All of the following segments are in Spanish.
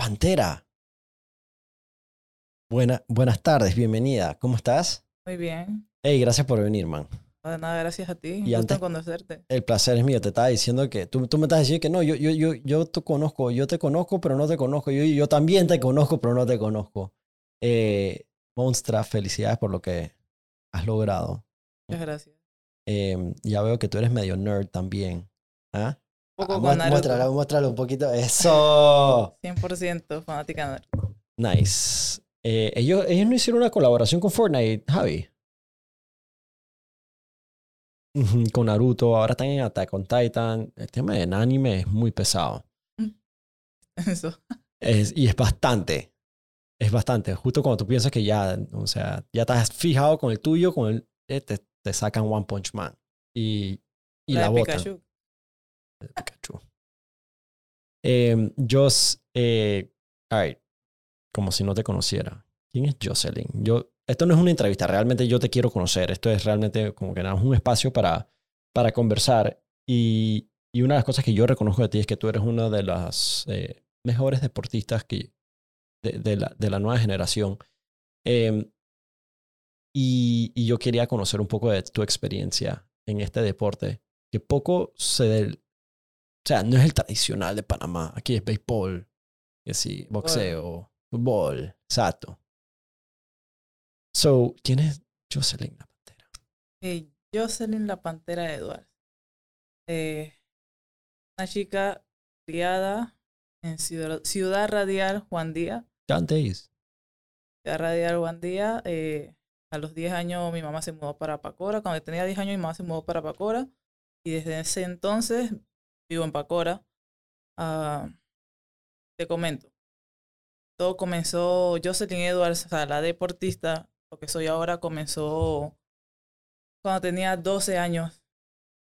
Pantera. Buena, buenas tardes, bienvenida. ¿Cómo estás? Muy bien. Hey, gracias por venir, man. No, de nada, gracias a ti. Y antes- conocerte. El placer es mío. Te estaba diciendo que tú, tú me estás diciendo que no, yo, yo, yo, yo te conozco, yo te conozco, pero no te conozco. Yo, yo también te conozco, pero no te conozco. Eh, Monstra, felicidades por lo que has logrado. Muchas gracias. Eh, ya veo que tú eres medio nerd también. ¿Ah? Poco Ah, con mué- Naruto. muéstralo, muéstralo un poquito. Eso. 100% fanática de Naruto. Nice. Eh, ellos, ellos no hicieron una colaboración con Fortnite, Javi. Con Naruto, ahora están en Attack on Titan. El tema del anime es muy pesado. Eso. Es- y es bastante. Es bastante. Justo cuando tú piensas que ya, o sea, ya estás fijado con el tuyo, con el, eh, te, te sacan One Punch Man. Y, y la, botan. Pikachu. Pikachu. Jos, eh, alright, como si no te conociera. ¿Quién es Jocelyn? Yo, esto no es una entrevista, realmente yo te quiero conocer. Esto es realmente como que nada, es un espacio para, para conversar. Y, y una de las cosas que yo reconozco de ti es que tú eres una de las eh, mejores deportistas que, de, la, de la nueva generación. Eh, y, y yo quería conocer un poco de tu experiencia en este deporte, que poco se, o sea, no es el tradicional de Panamá. Aquí es béisbol, que sí, boxeo, fútbol, exacto. So, ¿quién es Jocelyn la Pantera? Eh, Jocelyn la Pantera Edwards. Eh, una chica criada en Ciudad, Ciudad Radial Juan Díaz. Days. Ciudad Radial Juan Díaz. eh, a los 10 años mi mamá se mudó para Pacora. Cuando tenía 10 años mi mamá se mudó para Pacora. Y desde ese entonces vivo en Pacora. Ah, te comento. Todo comenzó, Jocelyn Edwards, o sea, la deportista, lo que soy ahora, comenzó cuando tenía 12 años,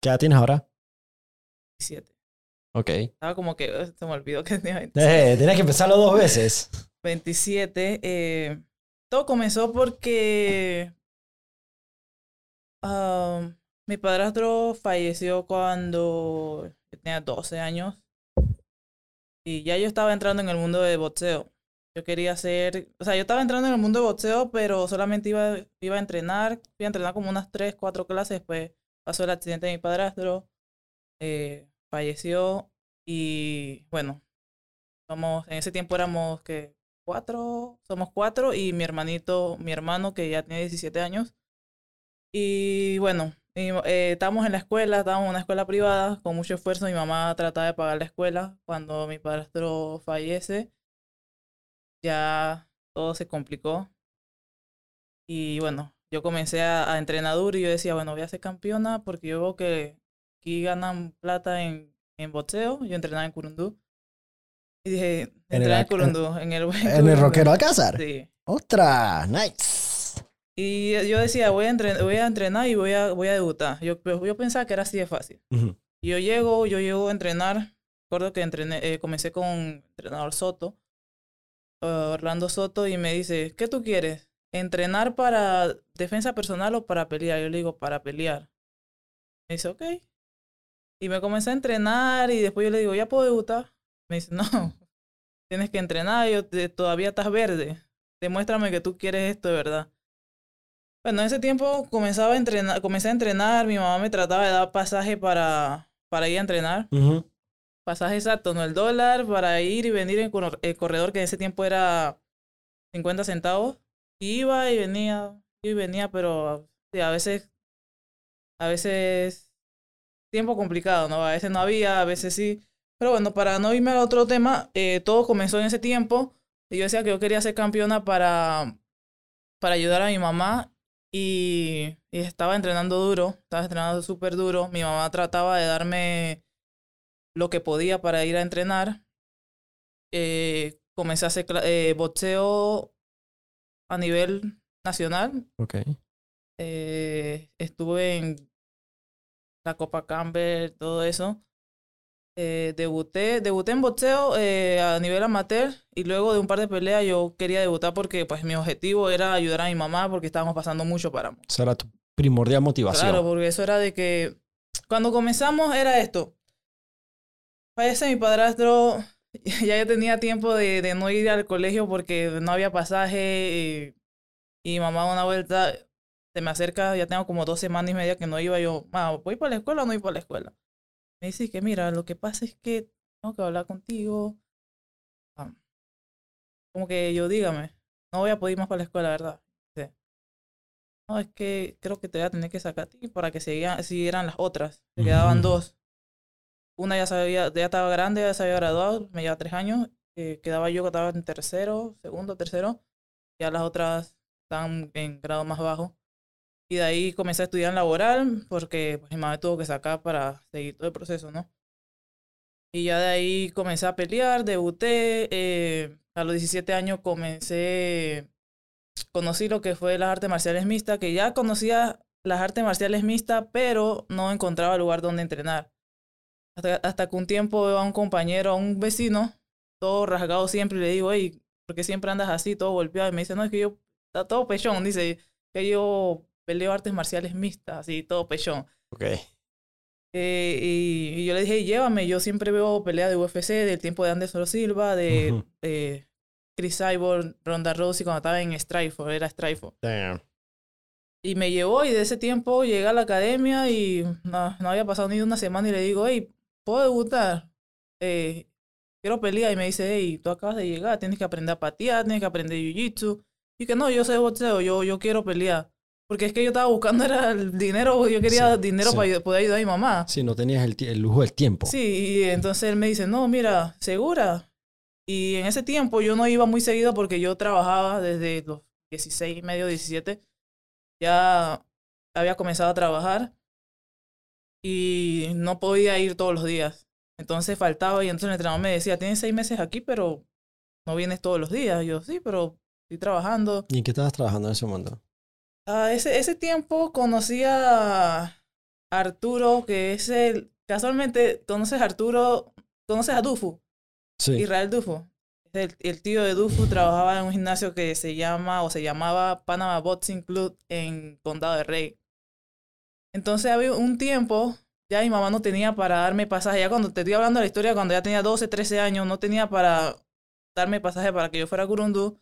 ¿Qué edad tienes ahora? 17. Ok. Eh, Estaba como que, eh, se me olvidó que tenía 27. tienes que empezarlo dos veces. 27. eh, todo comenzó porque ah, mi padrastro falleció cuando yo tenía 12 años y ya yo estaba entrando en el mundo de boxeo. Yo quería hacer, o sea, yo estaba entrando en el mundo de boxeo, pero solamente iba, iba a entrenar, iba a entrenar como unas 3, 4 clases, después pasó el accidente de mi padrastro, eh, falleció y bueno, somos, en ese tiempo éramos que cuatro, somos cuatro y mi hermanito, mi hermano que ya tiene 17 años. Y bueno, y, eh, estábamos en la escuela, estábamos en una escuela privada, con mucho esfuerzo mi mamá trataba de pagar la escuela. Cuando mi padrastro fallece, ya todo se complicó. Y bueno, yo comencé a, a entrenar duro y yo decía, bueno, voy a ser campeona porque yo veo que aquí ganan plata en, en boxeo. Yo entrenaba en Curundú. Y dije, En el entrenar en Curundú, en el, En el Rockero Alcázar. Sí. ¡Ostras! ¡Nice! Y yo decía, voy a, entren- voy a entrenar y voy a, voy a debutar. Yo, yo pensaba que era así de fácil. Y yo llego, yo llego a entrenar. Recuerdo que entrené, eh, comencé con entrenador Soto, eh, Orlando Soto, y me dice, ¿qué tú quieres? ¿Entrenar para defensa personal o para pelear? Yo le digo, para pelear. Me dice, ok. Y me comencé a entrenar y después yo le digo, ¿ya puedo debutar? Me dice, no, tienes que entrenar, yo te- todavía estás verde. Demuéstrame que tú quieres esto de verdad. Bueno, en ese tiempo comenzaba a entrenar, comencé a entrenar, mi mamá me trataba de dar pasaje para, para ir a entrenar. Ujú. Pasaje exacto, no el dólar, para ir y venir en el corredor, que en ese tiempo era 50 centavos. Iba y venía, iba y venía, pero sí, a veces, a veces, tiempo complicado, ¿no? A veces no había, a veces sí. Pero bueno, para no irme al otro tema, eh, todo comenzó en ese tiempo. Y yo decía que yo quería ser campeona para, para ayudar a mi mamá. Y, y estaba entrenando duro, estaba entrenando súper duro. Mi mamá trataba de darme lo que podía para ir a entrenar. Eh, comencé a hacer eh, boxeo a nivel nacional. Ok. Eh, estuve en la Copa Campbell, todo eso. Eh, debuté, debuté en boxeo eh, a nivel amateur y luego de un par de peleas yo quería debutar porque pues mi objetivo era ayudar a mi mamá porque estábamos pasando mucho para Esa era tu primordial motivación. Claro, porque eso era de que cuando comenzamos era esto. Fallece mi padrastro, ya yo tenía tiempo de, de no ir al colegio porque no había pasaje. Y, y mamá una vuelta se me acerca, ya tengo como dos semanas y media que no iba. Yo, ma, ¿voy para la escuela o no voy para la escuela? Me dice que mira, lo que pasa es que tengo que hablar contigo. Ah, Como que yo, dígame, no voy a poder ir más para la escuela, ¿verdad? Dice, no, es que creo que te voy a tener que sacar a ti para que siguieran, siguieran las otras. Me quedaban dos. Una ya, sabía, ya estaba grande, ya se había graduado, me lleva tres años. eh, quedaba yo que estaba en tercero, segundo, tercero. Ya las otras estaban en grado más bajo. Y de ahí comencé a estudiar en laboral porque pues, mi mamá tuvo que sacar para seguir todo el proceso, ¿no? Y ya de ahí comencé a pelear, debuté. eh, a los 17 años comencé, conocí lo que fue las artes marciales mixtas, que ya conocía las artes marciales mixtas, pero no encontraba lugar donde entrenar. Hasta, hasta que un tiempo veo a un compañero, a un vecino, todo rasgado siempre, y le digo, hey, ¿por qué siempre andas así, todo golpeado? Y me dice, no, es que yo, está todo pechón, dice, que yo peleo artes marciales mixtas, así, todo pechón. Ok. Eh, y, y yo le dije, llévame, yo siempre veo pelea de UFC del tiempo de Anderson Silva, de Chris Cyborg, Ronda Rousey cuando estaba en Strikeforce, era Strikeforce. Damn. Y me llevó y de ese tiempo llegué a la academia y no, no había pasado ni una semana y le digo, hey, ¿puedo debutar? Eh, quiero pelear y me dice, hey, tú acabas de llegar, tienes que aprender a patear, tienes que aprender jiu-jitsu. Y que no, yo sé boxeo, yo, yo quiero pelear. Porque es que yo estaba buscando era el dinero, yo quería Sí, dinero sí. para poder ayudar a mi mamá. Sí, no tenías el, el lujo del tiempo. Sí, y entonces él me dice, no, mira, segura. Y en ese tiempo yo no iba muy seguido porque yo trabajaba desde los 16, medio 17. Ya había comenzado a trabajar y no podía ir todos los días. Entonces faltaba y entonces el entrenador me decía, tienes seis meses aquí, pero no vienes todos los días. Y yo, sí, pero estoy trabajando. ¿Y en qué estabas trabajando en ese momento? Ah, ese, ese tiempo conocí a Arturo, que es el... Casualmente, ¿conoces a Arturo? ¿Conoces a Dufu? Sí. Israel Dufu. Es El, el tío de Dufu trabajaba en un gimnasio que se llama o se llamaba Panama Boxing Club en Condado de Rey. Entonces había un tiempo, ya mi mamá no tenía para darme pasaje. Ya cuando te estoy hablando de la historia, cuando ya tenía 12, 13 años, no tenía para darme pasaje para que yo fuera a Curundú.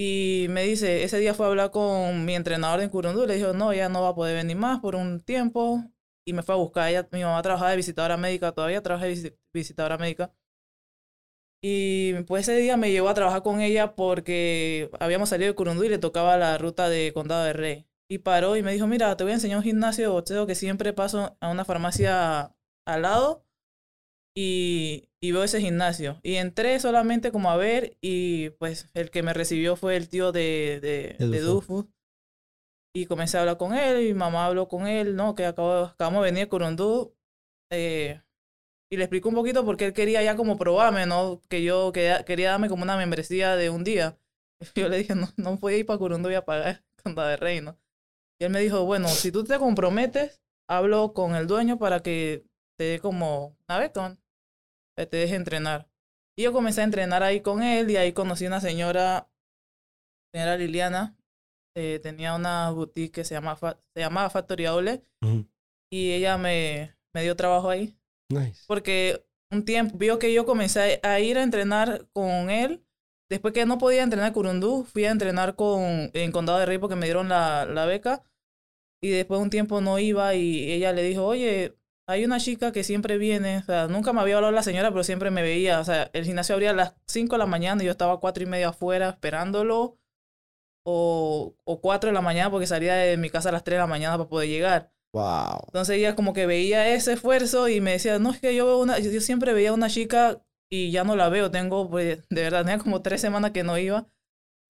Y me dice, ese día fue a hablar con mi entrenador en Curundú. Le dijo, no, ya no va a poder venir más por un tiempo. Y me fue a buscar. Ella, mi mamá trabajaba de visitadora médica, todavía trabaja de visi- visitadora médica. Y pues ese día me llevó a trabajar con ella porque habíamos salido de Curundú y le tocaba la ruta de Condado de Rey. Y paró y me dijo, mira, te voy a enseñar un gimnasio de boxeo que siempre paso a una farmacia al lado y, y veo ese gimnasio. Y entré solamente como a ver y pues el que me recibió fue el tío de, de, De de Dufu. Dufu. Y comencé a hablar con él y mi mamá habló con él, ¿no? Que acabo, acabamos de venir de Curundú. eh, y le explicó un poquito porque él quería ya como probarme, ¿no? Que yo quería, quería darme como una membresía de un día. Yo le dije, no, no voy a ir para Curundú y a pagar con de Reino. Y él me dijo, bueno, si tú te comprometes, hablo con el dueño para que te dé como una beca, que te deje entrenar. Y yo comencé a entrenar ahí con él y ahí conocí una señora, señora Liliana, eh, tenía una boutique que se llamaba, Fa- se llamaba Factory Outlet y ella me, me dio trabajo ahí Nice. porque un tiempo vio que yo comencé a ir a entrenar con él. Después que no podía entrenar en Curundú, fui a entrenar con, en Condado de Rey porque me dieron la, la beca. Y después un tiempo no iba y ella le dijo, oye, hay una chica que siempre viene. O sea, nunca me había hablado la señora, pero siempre me veía. O sea, el gimnasio abría a las 5 de la mañana y yo estaba a 4 y media afuera esperándolo. O, o 4 de la mañana porque salía de mi casa a las 3 de la mañana para poder llegar. Wow. Entonces ella como que veía ese esfuerzo y me decía, no, es que yo veo una, yo yo siempre veía una chica y ya no la veo, tengo, pues, de verdad, tenía como tres semanas que no iba.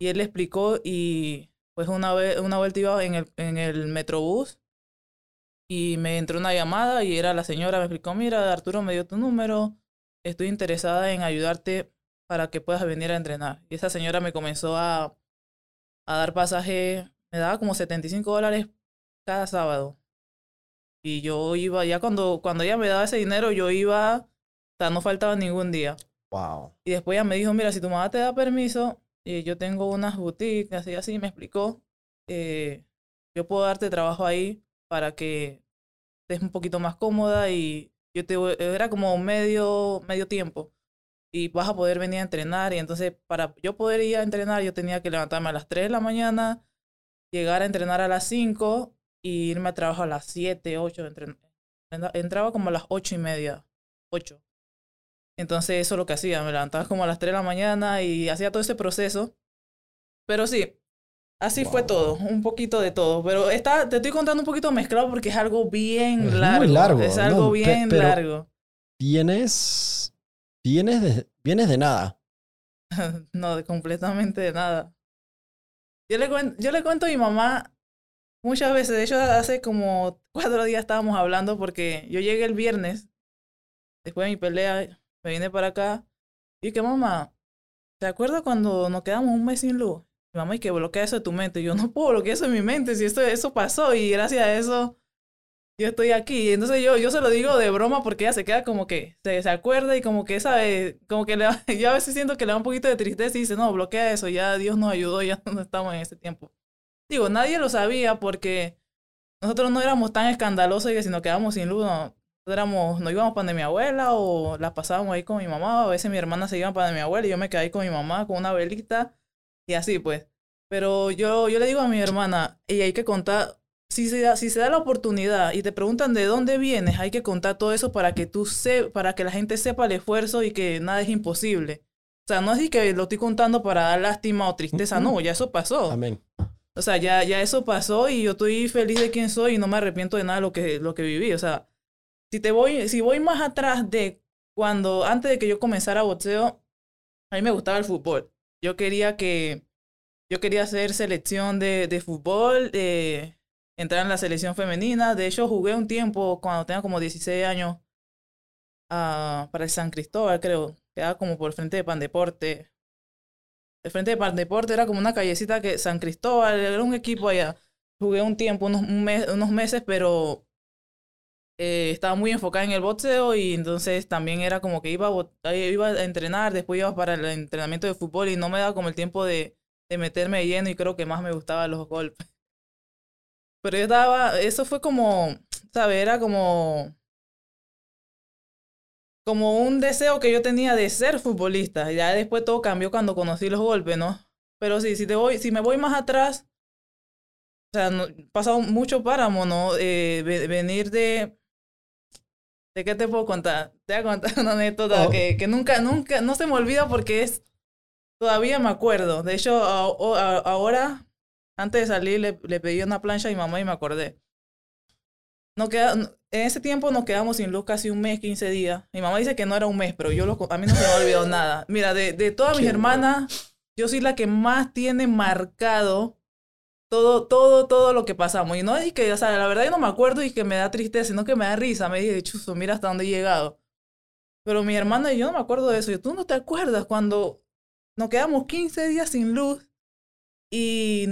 Y él le explicó y pues una vez, una vuelta iba en el, en el metrobús y me entró una llamada y era la señora, me explicó, mira, Arturo me dio tu número, estoy interesada en ayudarte para que puedas venir a entrenar. Y esa señora me comenzó a, a dar pasaje, me daba como 75 dólares cada sábado. Y yo iba, ya cuando, cuando ella me daba ese dinero, yo iba, o sea, no faltaba ningún día. Wow. Y después ella me dijo, mira, si tu mamá te da permiso, eh, yo tengo unas boutiques, así, así, me explicó, eh, yo puedo darte trabajo ahí para que estés un poquito más cómoda y yo te era como medio, medio tiempo. y vas a poder venir a entrenar. Y entonces, para yo poder ir a entrenar, yo tenía que levantarme a las 3 de la mañana, llegar a entrenar a las 5 y irme a trabajo a las 7, 8. Entraba como a las 8 y media, 8. Entonces, eso es lo que hacía. Me levantaba como a las 3 de la mañana y hacía todo ese proceso. Pero sí, Así fue todo, un poquito de todo. Pero está, te estoy contando un poquito mezclado porque es algo bien largo. Muy largo. Es algo bien largo. Vienes. Vienes de, vienes de nada. no, de completamente de nada. Yo le, cuento, yo le cuento a mi mamá muchas veces. De hecho, hace como cuatro días estábamos hablando porque yo llegué el viernes, después de mi pelea, me vine para acá. Y que mamá, ¿te acuerdas cuando nos quedamos un mes sin luz? Mamá, y que bloquea eso de tu mente. Yo no puedo bloquear eso en mi mente, si esto, eso pasó y gracias a eso yo estoy aquí. Entonces yo, yo se lo digo de broma porque ella se queda como que se, se acuerda y como que sabe, como que le, yo a veces siento que le da un poquito de tristeza y dice, no, bloquea eso, ya Dios nos ayudó, ya no estamos en ese tiempo. Digo, nadie lo sabía porque nosotros no éramos tan escandalosos que si nos quedamos sin luz, no, éramos, no íbamos para de mi abuela o la pasábamos ahí con mi mamá, a veces mi hermana se iba para de mi abuela y yo me quedé ahí con mi mamá con una velita y así pues. Pero yo, yo le digo a mi hermana, y hay que contar, si se, da, si se da la oportunidad y te preguntan de dónde vienes, hay que contar todo eso para que tú se, para que la gente sepa el esfuerzo y que nada es imposible. O sea, no es que lo estoy contando para dar lástima o tristeza, no, ya eso pasó. Amén. O sea, ya, ya eso pasó y yo estoy feliz de quién soy y no me arrepiento de nada de lo que, lo que viví. O sea, si te voy, si voy más atrás de cuando, antes de que yo comenzara boxeo, a mí me gustaba el fútbol. Yo quería que, yo quería hacer selección de, de fútbol, eh, entrar en la selección femenina. De hecho, jugué un tiempo cuando tenía como 16 años uh, para el San Cristóbal, creo. Quedaba como por el frente de Pan Deporte. El frente de Pan Deporte era como una callecita que San Cristóbal, era un equipo allá. Jugué un tiempo, unos, unos meses, pero eh, estaba muy enfocada en el boxeo y entonces también era como que iba a, iba a entrenar, después iba para el entrenamiento de fútbol y no me daba como el tiempo de, de meterme lleno y creo que más me gustaban los golpes. Pero yo estaba, eso fue como, ¿sabes? Era como, como un deseo que yo tenía de ser futbolista. Ya después todo cambió cuando conocí los golpes, ¿no? Pero sí, si, te voy, si me voy más atrás, o sea, no, pasado mucho páramo, ¿no? Eh, venir de... ¿De qué te puedo contar? Te voy a contar una anécdota oh. que, que nunca, nunca, no se me olvida porque es Todavía me acuerdo. De hecho, ahora, antes de salir, le, le, pedí una plancha a mi mamá y me acordé. No queda, en ese tiempo nos quedamos sin luz casi un mes, 15 días. Mi mamá dice que no era un mes, pero yo lo, a mí no se me ha olvidado nada. Mira, de, de todas mis hermanas, yo soy la que más tiene marcado todo, todo, todo lo que pasamos. Y no es que, o sea, la verdad yo no me acuerdo y que me da tristeza, sino que me da risa. Me dije, chuzo, mira hasta dónde he llegado. Pero mi hermana y yo no me acuerdo de eso. Y tú no te acuerdas cuando nos quedamos 15 días sin luz y,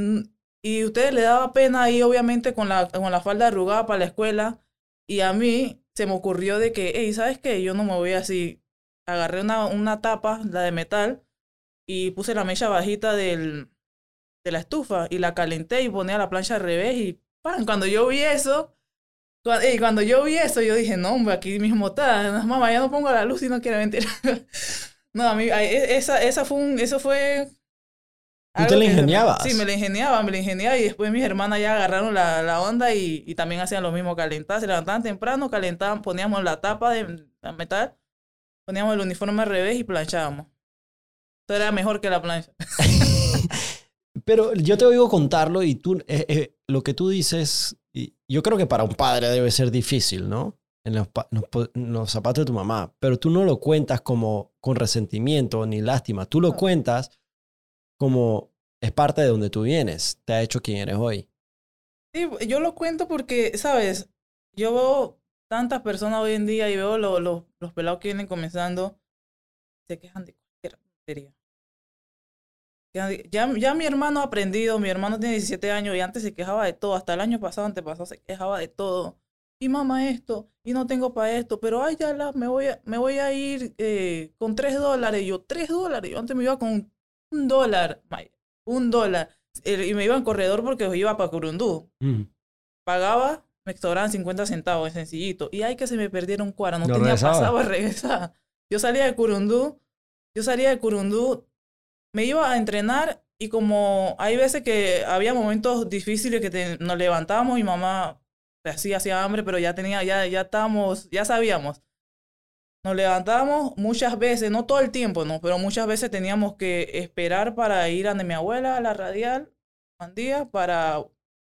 y ustedes le daba pena ahí, obviamente, con la, con la falda arrugada para la escuela. Y a mí se me ocurrió de que, hey, ¿sabes qué? Yo no me voy así. Agarré una, una tapa, la de metal, y puse la mecha bajita del, de la estufa y la calenté y ponía la plancha al revés y ¡pam! Cuando yo vi eso, cuando, cuando yo vi eso, yo dije, no, hombre, aquí mismo está. Mamá, ya no pongo la luz y no quiere mentir. No, a mí, e, esa, esa fue un, eso fue... ¿Tú te la ingeniabas? Sí, me la ingeniaba, me la ingeniaba y después mis hermanas ya agarraron la, la onda y, y, también hacían lo mismo, calentar, se levantaban temprano, calentaban, poníamos la tapa de metal, poníamos el uniforme al revés y planchábamos. Eso era mejor que la plancha. Pero yo te oigo contarlo y tú, eh, eh, lo que tú dices, yo creo que para un padre debe ser difícil, ¿no? en los, zapatos de tu mamá, pero tú no lo cuentas como con resentimiento ni lástima, tú lo cuentas como es parte de donde tú vienes, te ha hecho quien eres hoy. Sí, yo lo cuento porque, sabes, yo veo tantas personas hoy en día y veo los pelados que vienen comenzando, se quejan de cualquier tontería. Ya, ya mi hermano ha aprendido, mi hermano tiene 17 años y antes se quejaba de todo, hasta el año pasado, antepasado, se quejaba de todo y mamá esto, y no tengo para esto, pero ay, ya la, me, voy a, me voy a ir eh, con tres dólares. yo, tres dólares. Yo antes me iba con un dólar, un dólar. Y me iba en corredor porque iba para Curundú. Mm. Pagaba, me sobraban 50 centavos, sencillito. Y ay, que se me perdieron un cuadro, no tenía pasado a regresar. Yo salía de Curundú yo salía de Curundú, me iba a entrenar y como hay veces que había momentos difíciles que nos levantábamos y mamá así hacía hambre, pero ya tenía, ya, ya estábamos, ya sabíamos. Nos levantábamos muchas veces, no todo el tiempo, no, pero muchas veces teníamos que esperar para ir a mi abuela, a la radial, para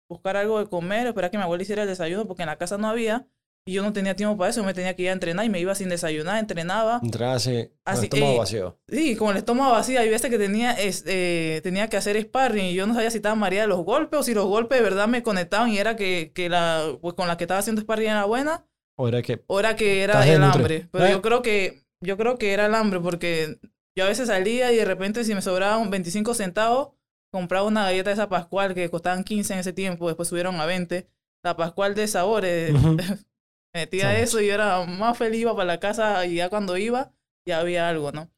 buscar algo de comer, esperar que mi abuela hiciera el desayuno, porque en la casa no había, y yo no tenía tiempo para eso, me tenía que ir a entrenar y me iba sin desayunar, entrenaba. Entrar así, con el estómago eh, vacío. Sí, con el estómago vacío. Hay veces que tenía, eh, tenía que hacer sparring y yo no sabía si estaba mareada de los golpes o si los golpes de verdad me conectaban y era que, que la, pues con la que estaba haciendo sparring era buena O era que o era que era el hambre. Pero Eh. yo creo que, yo creo que era el hambre porque yo a veces salía y de repente si me sobraban 25 centavos, compraba una galleta de esa Pascual que costaban 15 en ese tiempo, después subieron a 20. La Pascual de sabores. Metía eso y yo era más feliz, iba para la casa y ya cuando iba ya había algo, ¿no?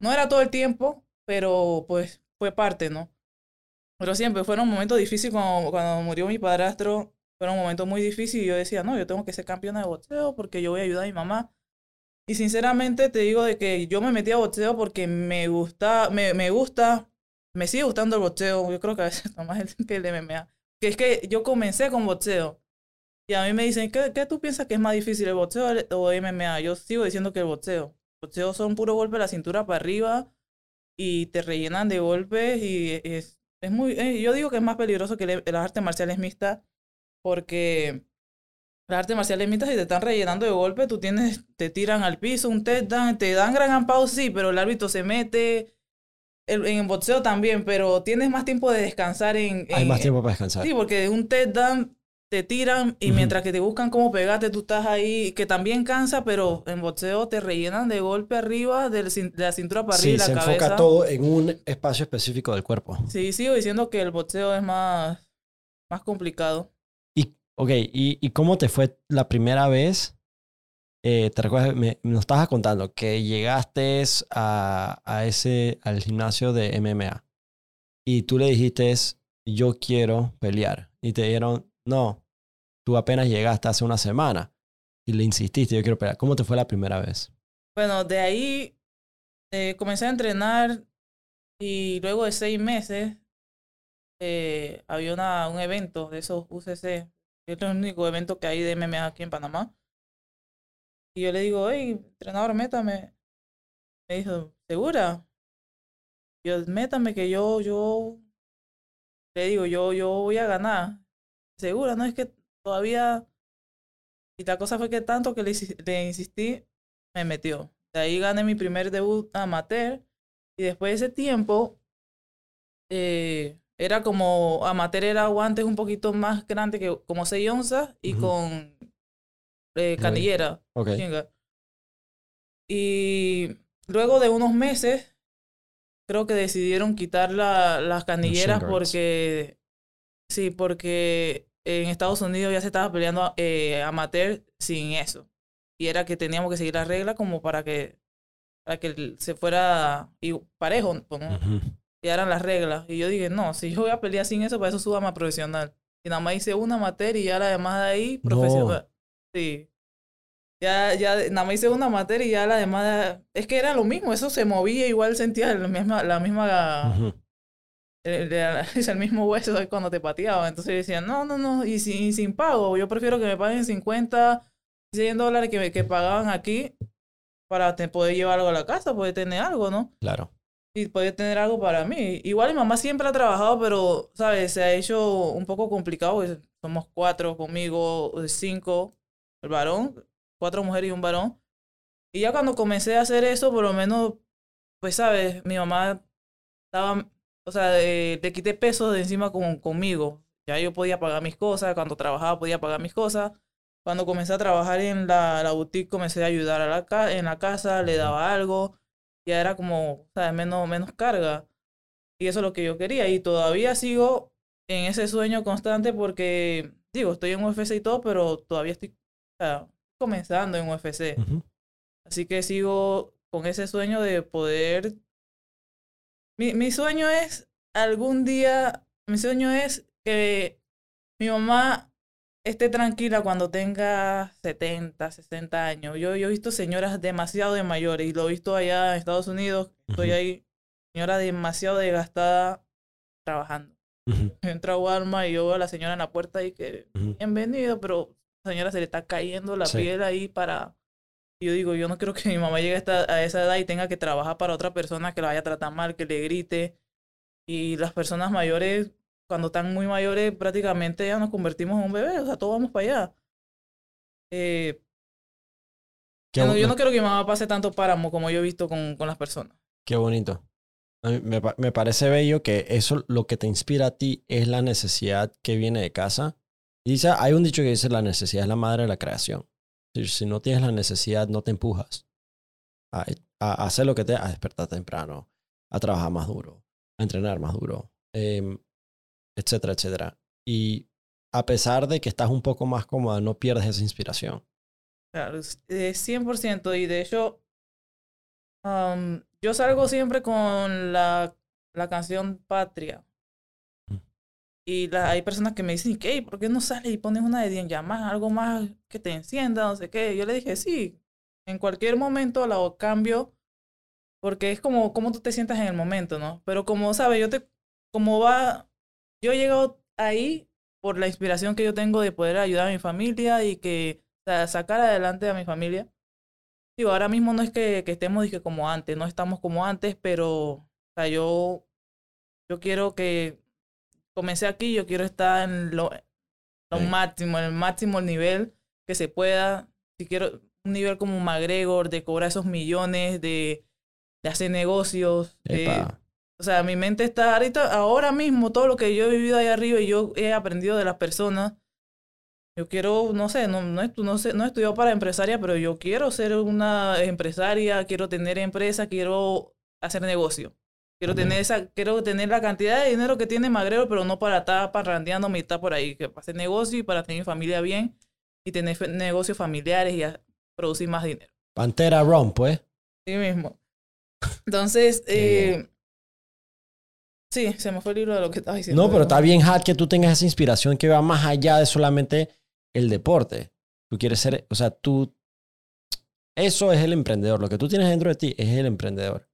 No era todo el tiempo, pero pues fue parte, ¿no? Pero siempre fueron momentos difíciles cuando, cuando murió mi padrastro, fueron momentos muy difíciles y yo decía, no, yo tengo que ser campeona de boxeo porque yo voy a ayudar a mi mamá. Y sinceramente te digo de que yo me metí a boxeo porque me gusta, me, me gusta, me sigue gustando el boxeo, yo creo que a veces más el- que el MMA. Que es que yo comencé con boxeo. Y a mí me dicen, ¿qué, qué tú piensas que es más difícil, el boxeo o el MMA? Yo sigo diciendo que el boxeo. El boxeo son puros golpes de la cintura para arriba y te rellenan de golpes y es, es muy... eh, yo digo que es más peligroso que el- las artes marciales mixtas porque las artes marciales mixtas si te están rellenando de golpes, tú tienes, te tiran al piso, un takedown, te dan gran ampao, sí, pero el árbitro se mete... El- en el boxeo también, pero tienes más tiempo de descansar en... hay más tiempo para descansar. Sí, porque un takedown te tiran y mientras que te buscan cómo pegarte, tú estás ahí, que también cansa, pero en boxeo te rellenan de golpe arriba, de la cintura para arriba Sí, y la se cabeza. enfoca todo en un espacio específico del cuerpo. Sí, sigo diciendo que el boxeo es más, más complicado. Y, ok, ¿y, y cómo te fue la primera vez? Eh, ¿Te recuerdas? Me, nos estabas contando que llegaste a, a ese, al gimnasio de MMA y tú le dijiste, yo quiero pelear. Y te dijeron, no, tú apenas llegaste hace una semana y le insististe, yo quiero pelear. ¿Cómo te fue la primera vez? Bueno, de ahí eh, comencé a entrenar y luego de seis meses eh, había un evento de esos UCC, que es el único evento que hay de MMA aquí en Panamá. Y yo le digo, hey, entrenador, métame. Me dijo, ¿segura? Yo, métame que yo, yo, le digo, yo, yo voy a ganar. Segura, no es que todavía... Y la cosa fue que tanto que le, insi- le insistí, me metió. De ahí gané mi primer debut amateur. Y después de ese tiempo, eh, era como, amateur era guantes un poquito más grande que como 6 onzas y con eh, canillera. Ok. chinga. Y luego de unos meses, creo que decidieron quitar la, las canilleras porque, sí, porque en Estados Unidos ya se estaba peleando eh, amateur sin eso. Y era que teníamos que seguir la regla como para que, para que se fuera y parejo, pues, ¿no? Y eran las reglas. Y yo dije, no, si yo voy a pelear sin eso, para eso suba más profesional. Y nada más hice una materia y ya la demás de ahí, No. profesional. Sí. Ya, ya, nada más hice una materia y ya la demás, de- es que era lo mismo, eso se movía, igual sentía la misma, la misma, es el mismo hueso cuando te pateaba. Entonces yo decía, no, no, no, y sin, y sin pago, yo prefiero que me paguen 50, 100 dólares que, me- que pagaban aquí para te- poder llevar algo a la casa, poder tener algo, ¿no? Claro. y poder tener algo para mí. Igual mi mamá siempre ha trabajado, pero, ¿sabes? Se ha hecho un poco complicado. pues, Somos cuatro conmigo, eh, cinco, el varón, cuatro mujeres y un varón. Y ya cuando comencé a hacer eso, por lo menos, pues, ¿sabes? Mi mamá estaba, o sea, eh, le quité peso de encima con, conmigo. Ya yo podía pagar mis cosas, cuando trabajaba podía pagar mis cosas. Cuando comencé a trabajar en la, la boutique, comencé a ayudar a la ca- en la casa, le daba algo ya era como, ¿sabes? Menos, menos carga. Y eso es lo que yo quería. Y todavía sigo en ese sueño constante porque, digo, estoy en UFC y todo, pero todavía estoy comenzando en UFC. Así que sigo con ese sueño de poder... Mi, mi sueño es algún día, mi sueño es que mi mamá esté tranquila cuando tenga 70, 60 años. Yo, yo he visto señoras demasiado de mayores y lo he visto allá en Estados Unidos. Estoy ahí, señora demasiado desgastada trabajando. Ujú, Yo entro a Walmart y yo veo a la señora en la puerta y que ujú. bienvenido, pero la señora se le está cayendo la Sí. piel ahí para... Y yo digo, yo no creo que mi mamá llegue a, esa edad y tenga que trabajar para otra persona que la vaya a tratar mal, que le grite. Y las personas mayores, cuando están muy mayores, prácticamente ya nos convertimos en un bebé, o sea, todos vamos para allá. Eh, yo, no, yo no quiero que mi mamá pase tanto páramo como yo he visto con, con las personas. qué bonito. A mí me, me parece bello que eso lo que te inspira a ti es la necesidad que viene de casa. Y dice, hay un dicho que dice la necesidad es la madre de la creación. Si, no tienes la necesidad, no te empujas a, hacer lo que te... a despertar temprano, a trabajar más duro, a entrenar más duro, em, etcétera, etcétera. Y a pesar de que estás un poco más cómoda, no pierdes esa inspiración. Claro, es 100%. Y de hecho, am, yo salgo siempre con la, la canción Patria. Y la- hay personas que me dicen, ¿qué? ¿Por qué no sales y pones una de Dien Yaman, algo más que te encienda, no sé qué? Yo le dije, sí, en cualquier momento la cambio, porque es como, como tú te sientas en el momento, ¿no? Pero como, ¿sabes? Yo te, como va, yo he llegado ahí por la inspiración que yo tengo de poder ayudar a mi familia y que o sea, sacar adelante a mi familia. Digo, ahora mismo no es que, que estemos dije, como antes, no estamos como antes, pero o sea, yo, yo quiero que comencé aquí, yo quiero estar en lo, lo Sí. máximo, en el máximo nivel que se pueda. Si quiero un nivel como McGregor, de cobrar esos millones, de, de hacer negocios. de- o sea, mi mente está ahorita, ahora mismo, todo lo que yo he vivido ahí arriba y yo he aprendido de las personas. Yo quiero, no sé, no, no, no, sé, no he estudiado para empresaria, pero yo quiero ser una empresaria, quiero tener empresa, quiero hacer negocio. Quiero tener esa, quiero tener la cantidad de dinero que tiene Magrero, pero no para estar parrandeando mitad por ahí, que para hacer negocio y para tener mi familia bien y tener negocios familiares y a- producir más dinero. Pantera Ron, pues. Sí mismo. Entonces, eh, sí, se me fue el libro de lo que estaba diciendo. No, pero está bien, Hat, que tú tengas esa inspiración que va más allá de solamente el deporte. Tú quieres ser, o sea, tú... Eso es el emprendedor. Lo que tú tienes dentro de ti es el emprendedor.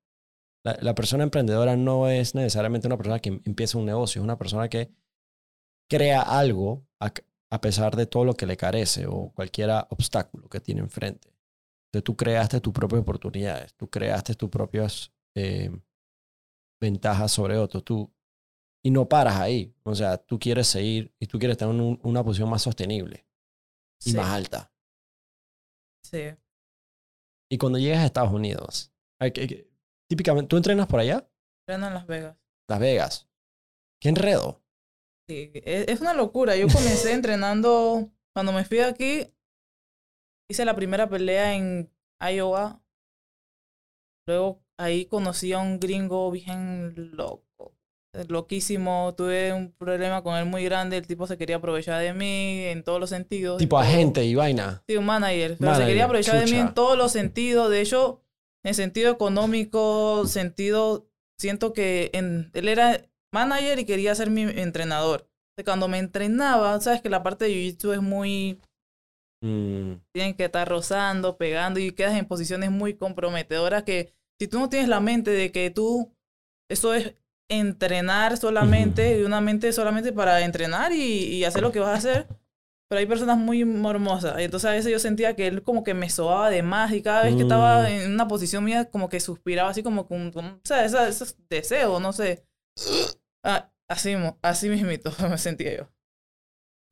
La, la persona emprendedora no es necesariamente una persona que empieza un negocio, es una persona que crea algo a, a pesar de todo lo que le carece o cualquier obstáculo que tiene enfrente. Entonces tú creaste tus propias oportunidades, tú creaste tus propias eh, ventajas sobre otros. Tú, y no paras ahí. O sea, tú quieres seguir y tú quieres tener un- una posición más sostenible y Sí, más alta. sí. Y cuando llegas a Estados Unidos, ay, que- que- típicamente, ¿tú entrenas por allá? Entreno en Las Vegas. Las Vegas. ¿Qué enredo? Sí, es, es una locura. Yo comencé entrenando, cuando me fui de aquí, hice la primera pelea en Iowa. Luego ahí conocí a un gringo bien loco, loquísimo. Tuve un problema con él muy grande. El tipo se quería aprovechar de mí en todos los sentidos. Tipo agente y vaina. Sí, un manager. Pero se quería aprovechar de mí en todos los sentidos. De hecho, en sentido económico, sentido, siento que en, él era manager y quería ser mi entrenador. Cuando me entrenaba, sabes que la parte de Jiu-Jitsu es muy... Mm, Tienen que estar rozando, pegando y quedas en posiciones muy comprometedoras que si tú no tienes la mente de que tú... Eso es entrenar solamente, y una mente solamente para entrenar y, y hacer lo que vas a hacer. Pero hay personas muy mormosas. Y entonces a veces yo sentía que él como que me sobaba de más y cada vez que estaba Mm. en una posición mía como que suspiraba así como con, con- o sea, esos deseos, no sé. Ah, así, así mismito me sentía yo.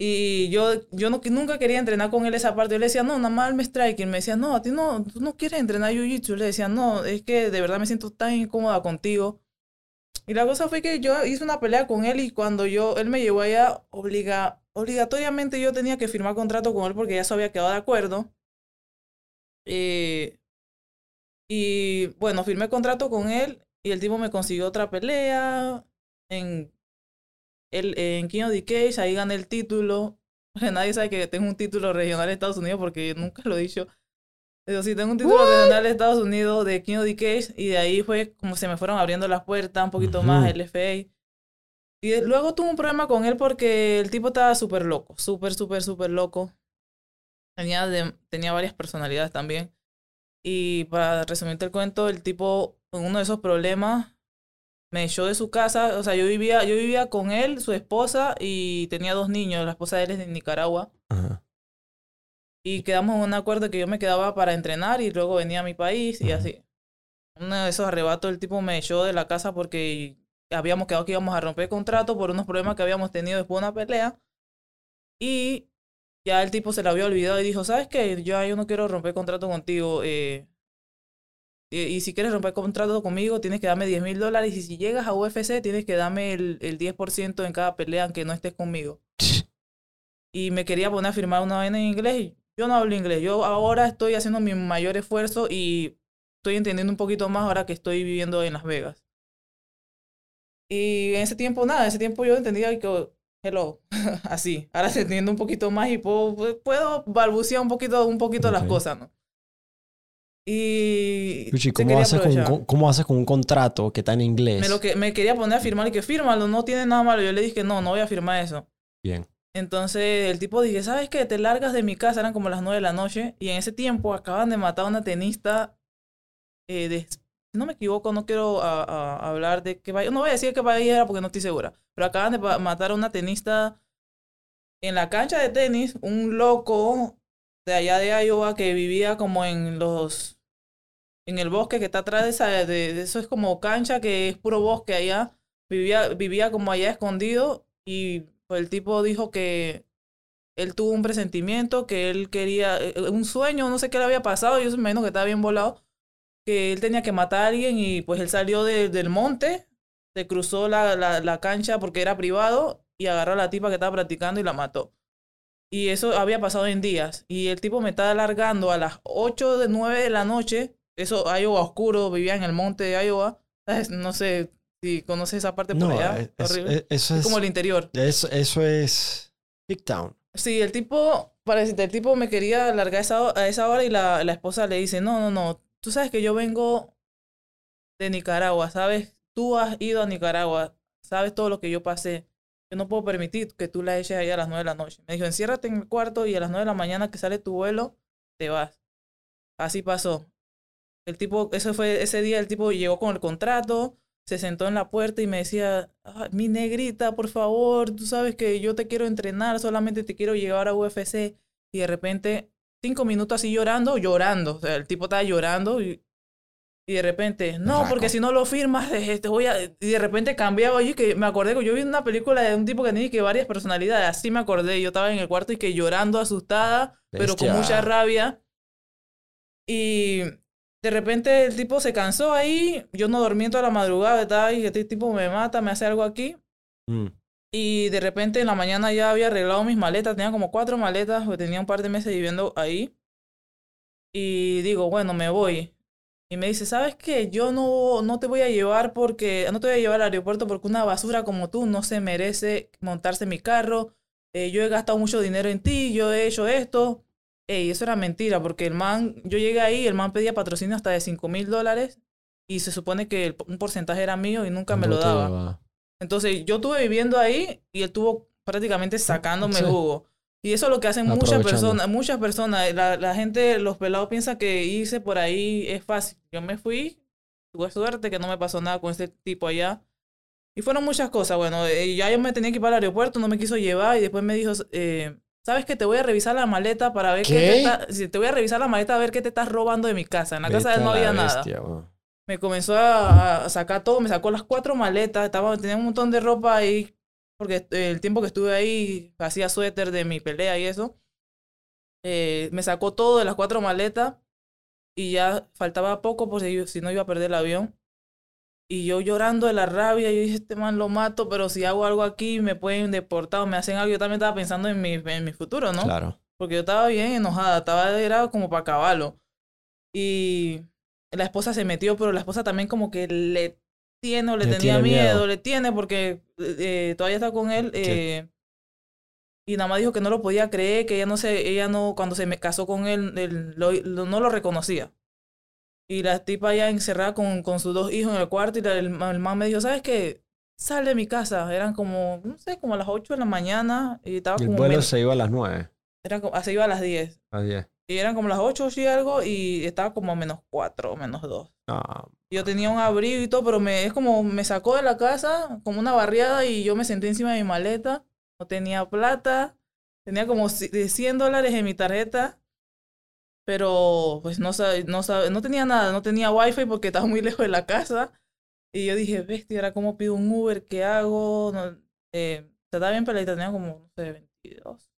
Y yo, yo no, nunca quería entrenar con él esa parte. Yo le decía, no, nada más me striking. Me decía, no, a ti no, tú no quieres entrenar jiu-jitsu. Le decía, no, es que de verdad me siento tan incómoda contigo. Y la cosa fue que yo hice una pelea con él y cuando yo, él me llevó allá, obliga, obligatoriamente yo tenía que firmar contrato con él porque ya se había quedado de acuerdo. Eh, y bueno, firmé contrato con él y el tipo me consiguió otra pelea en, el, en King of the Cage, ahí gané el título. Nadie sabe que tengo un título regional de Estados Unidos porque nunca lo he dicho. Pero sí, tengo un título regional de Estados Unidos de King of the Cage y de ahí fue como se me fueron abriendo las puertas un poquito más, Ujú. el FA. Y luego tuve un problema con él porque el tipo estaba súper loco, súper, súper, súper loco. Tenía, de- tenía varias personalidades también. Y para resumirte el cuento, el tipo, uno de esos problemas, me echó de su casa. O sea, yo vivía, yo vivía con él, su esposa, y tenía dos niños. La esposa de él es de Nicaragua. Ajá. Y quedamos en un acuerdo que yo me quedaba para entrenar y luego venía a mi país y así. Uno de esos arrebatos, el tipo me echó de la casa porque habíamos quedado que íbamos a romper contrato por unos problemas que habíamos tenido después de una pelea. Y ya el tipo se la había olvidado y dijo, ¿sabes qué? Yo, yo no quiero romper contrato contigo. eh, y, si quieres romper contrato conmigo, tienes que darme 10 mil dólares. Y si llegas a UFC, tienes que darme el, el 10% en cada pelea, aunque no estés conmigo y me quería poner a firmar una vaina en inglés y yo no hablo inglés. Yo ahora estoy haciendo mi mayor esfuerzo y estoy entendiendo un poquito más ahora que estoy viviendo en Las Vegas. Y en ese tiempo, nada, en ese tiempo yo entendía que, hello, así. Ahora se entiende un poquito más y puedo, puedo balbucear un poquito, un poquito las Ok. cosas, ¿no? Y... ¿cómo haces, con, un ¿cómo haces con un contrato que está en inglés? Me, lo que, me quería poner a firmar y que fírmalo, no tiene nada malo. Yo le dije, no, no voy a firmar eso. Bien. Entonces el tipo dije, ¿sabes qué? Te largas de mi casa, eran como las nueve de la noche, y en ese tiempo acaban de matar a una tenista, eh, de, si no me equivoco, no quiero a- a- hablar de qué país, no voy a decir qué país era porque no estoy segura, pero acaban de matar a una tenista en la cancha de tenis, un loco de allá de Iowa que vivía como en los, en el bosque que está atrás de esa, eso es como cancha que es puro bosque allá, vivía, vivía como allá escondido y el tipo dijo que él tuvo un presentimiento, que él quería, eh, un sueño, no sé qué le había pasado, yo me imagino que estaba bien volado, que él tenía que matar a alguien y pues él salió de- del monte, se cruzó la, la, la cancha porque era privado y agarró a la tipa que estaba practicando y la mató. Y eso había pasado en días. Y el tipo me estaba alargando a las 8 de 9 de la noche. Eso, Iowa oscuro, vivía en el monte de Iowa. No sé si conoces esa parte por No, allá. es- es- horrible. eso Es es, como el interior. eso, eso es Big Town. Sí, el tipo, parece, el tipo me quería largar a esa, a esa hora y la, la esposa le dice, no, no, no, tú sabes que yo vengo de Nicaragua, ¿sabes? Tú has ido a Nicaragua, sabes todo lo que yo pasé. Yo no puedo permitir que tú la eches ahí a las nueve de la noche. Me dijo, enciérrate en el cuarto y a las nueve de la mañana que sale tu vuelo, te vas. Así pasó. El tipo, ese fue ese día, el tipo llegó con el contrato, se sentó en la puerta y me decía, "Ah, mi negrita, por favor, tú sabes que yo te quiero entrenar, solamente te quiero llevar a UFC. Y de repente, cinco minutos así llorando, llorando. O sea, el tipo estaba llorando y, y de repente, no, porque si no lo firmas, eh, te voy a... Y de repente cambiaba, oye, que me acordé que yo vi una película de un tipo que tenía que varias personalidades, así me acordé, yo estaba en el cuarto y que llorando, asustada, pero con mucha rabia. Y de repente el tipo se cansó ahí, yo no dormí toda la madrugada, estaba ahí, este tipo me mata, me hace algo aquí. Mm. Y de repente en la mañana ya había arreglado mis maletas, tenía como cuatro maletas, porque tenía un par de meses viviendo ahí. Y digo, bueno, me voy. Y me dice, ¿sabes qué? Yo no, no te voy a llevar porque, no te voy a llevar al aeropuerto porque una basura como tú no se merece montarse en mi carro. Eh, yo he gastado mucho dinero en ti, yo he hecho esto. Ey, eso era mentira, porque el man, yo llegué ahí, el man pedía patrocinio hasta de 5 mil dólares y se supone que el- un porcentaje era mío y nunca me lo No daba. Entonces yo estuve viviendo ahí y él estuvo prácticamente sacándome sí. jugo. Y eso es lo que hacen muchas personas, muchas personas. La, la gente, los pelados piensan que irse por ahí es fácil. Yo me fui, tuve suerte que no me pasó nada con este tipo allá. Y fueron muchas cosas. Bueno, eh, ya yo me tenía que ir para el aeropuerto, no me quiso llevar y después me dijo, eh, ¿sabes que Te voy a revisar la maleta para ver qué, ¿Qué? te está- te voy a revisar la maleta a ver qué te estás robando de mi casa. En la casa de Vete él no había nada bestia, weón. Me comenzó a, a sacar todo, me sacó las cuatro maletas, estaba, tenía un montón de ropa ahí, porque el tiempo que estuve ahí hacía suéter de mi pelea y eso. Eh, me sacó todo de las cuatro maletas y ya faltaba poco porque yo- si no iba a perder el avión. Y yo llorando de la rabia, yo dije, este man lo mato, pero si hago algo aquí me pueden deportar o me hacen algo. Yo también estaba pensando en mi, en mi futuro, ¿no? Claro. porque yo estaba bien enojada, estaba era como para caballo. Y la esposa se metió, pero la esposa también como que le tiene o le, Le tenía miedo, miedo. le tiene porque eh, todavía está con él. Eh, y nada más dijo que no lo podía creer, que ella no se, ella no, cuando se me casó con él, él lo- lo- no lo reconocía. Y la tipa ya encerrada con, con sus dos hijos en el cuarto y la- el, el man me dijo, ¿sabes qué? sal de mi casa. Eran como, no sé, como a las 8 de la mañana y estaba el como... vuelo se iba a las 9. era como, se iba a las 10. A 10. Y eran como las 8 y algo y estaba como a menos 4 o menos 2. Ah, Yo tenía un abrigo y todo, pero me, es como me sacó de la casa como una barriada y yo me senté encima de mi maleta. No tenía plata. Tenía como ci- de 100 dólares en mi tarjeta. Pero pues no, no, no tenía nada. No tenía wifi porque estaba muy lejos de la casa. Y yo dije, bestia, ahora cómo pido un Uber, ¿qué hago? No, eh, estaba bien peladita, tenía como, no sé, 22.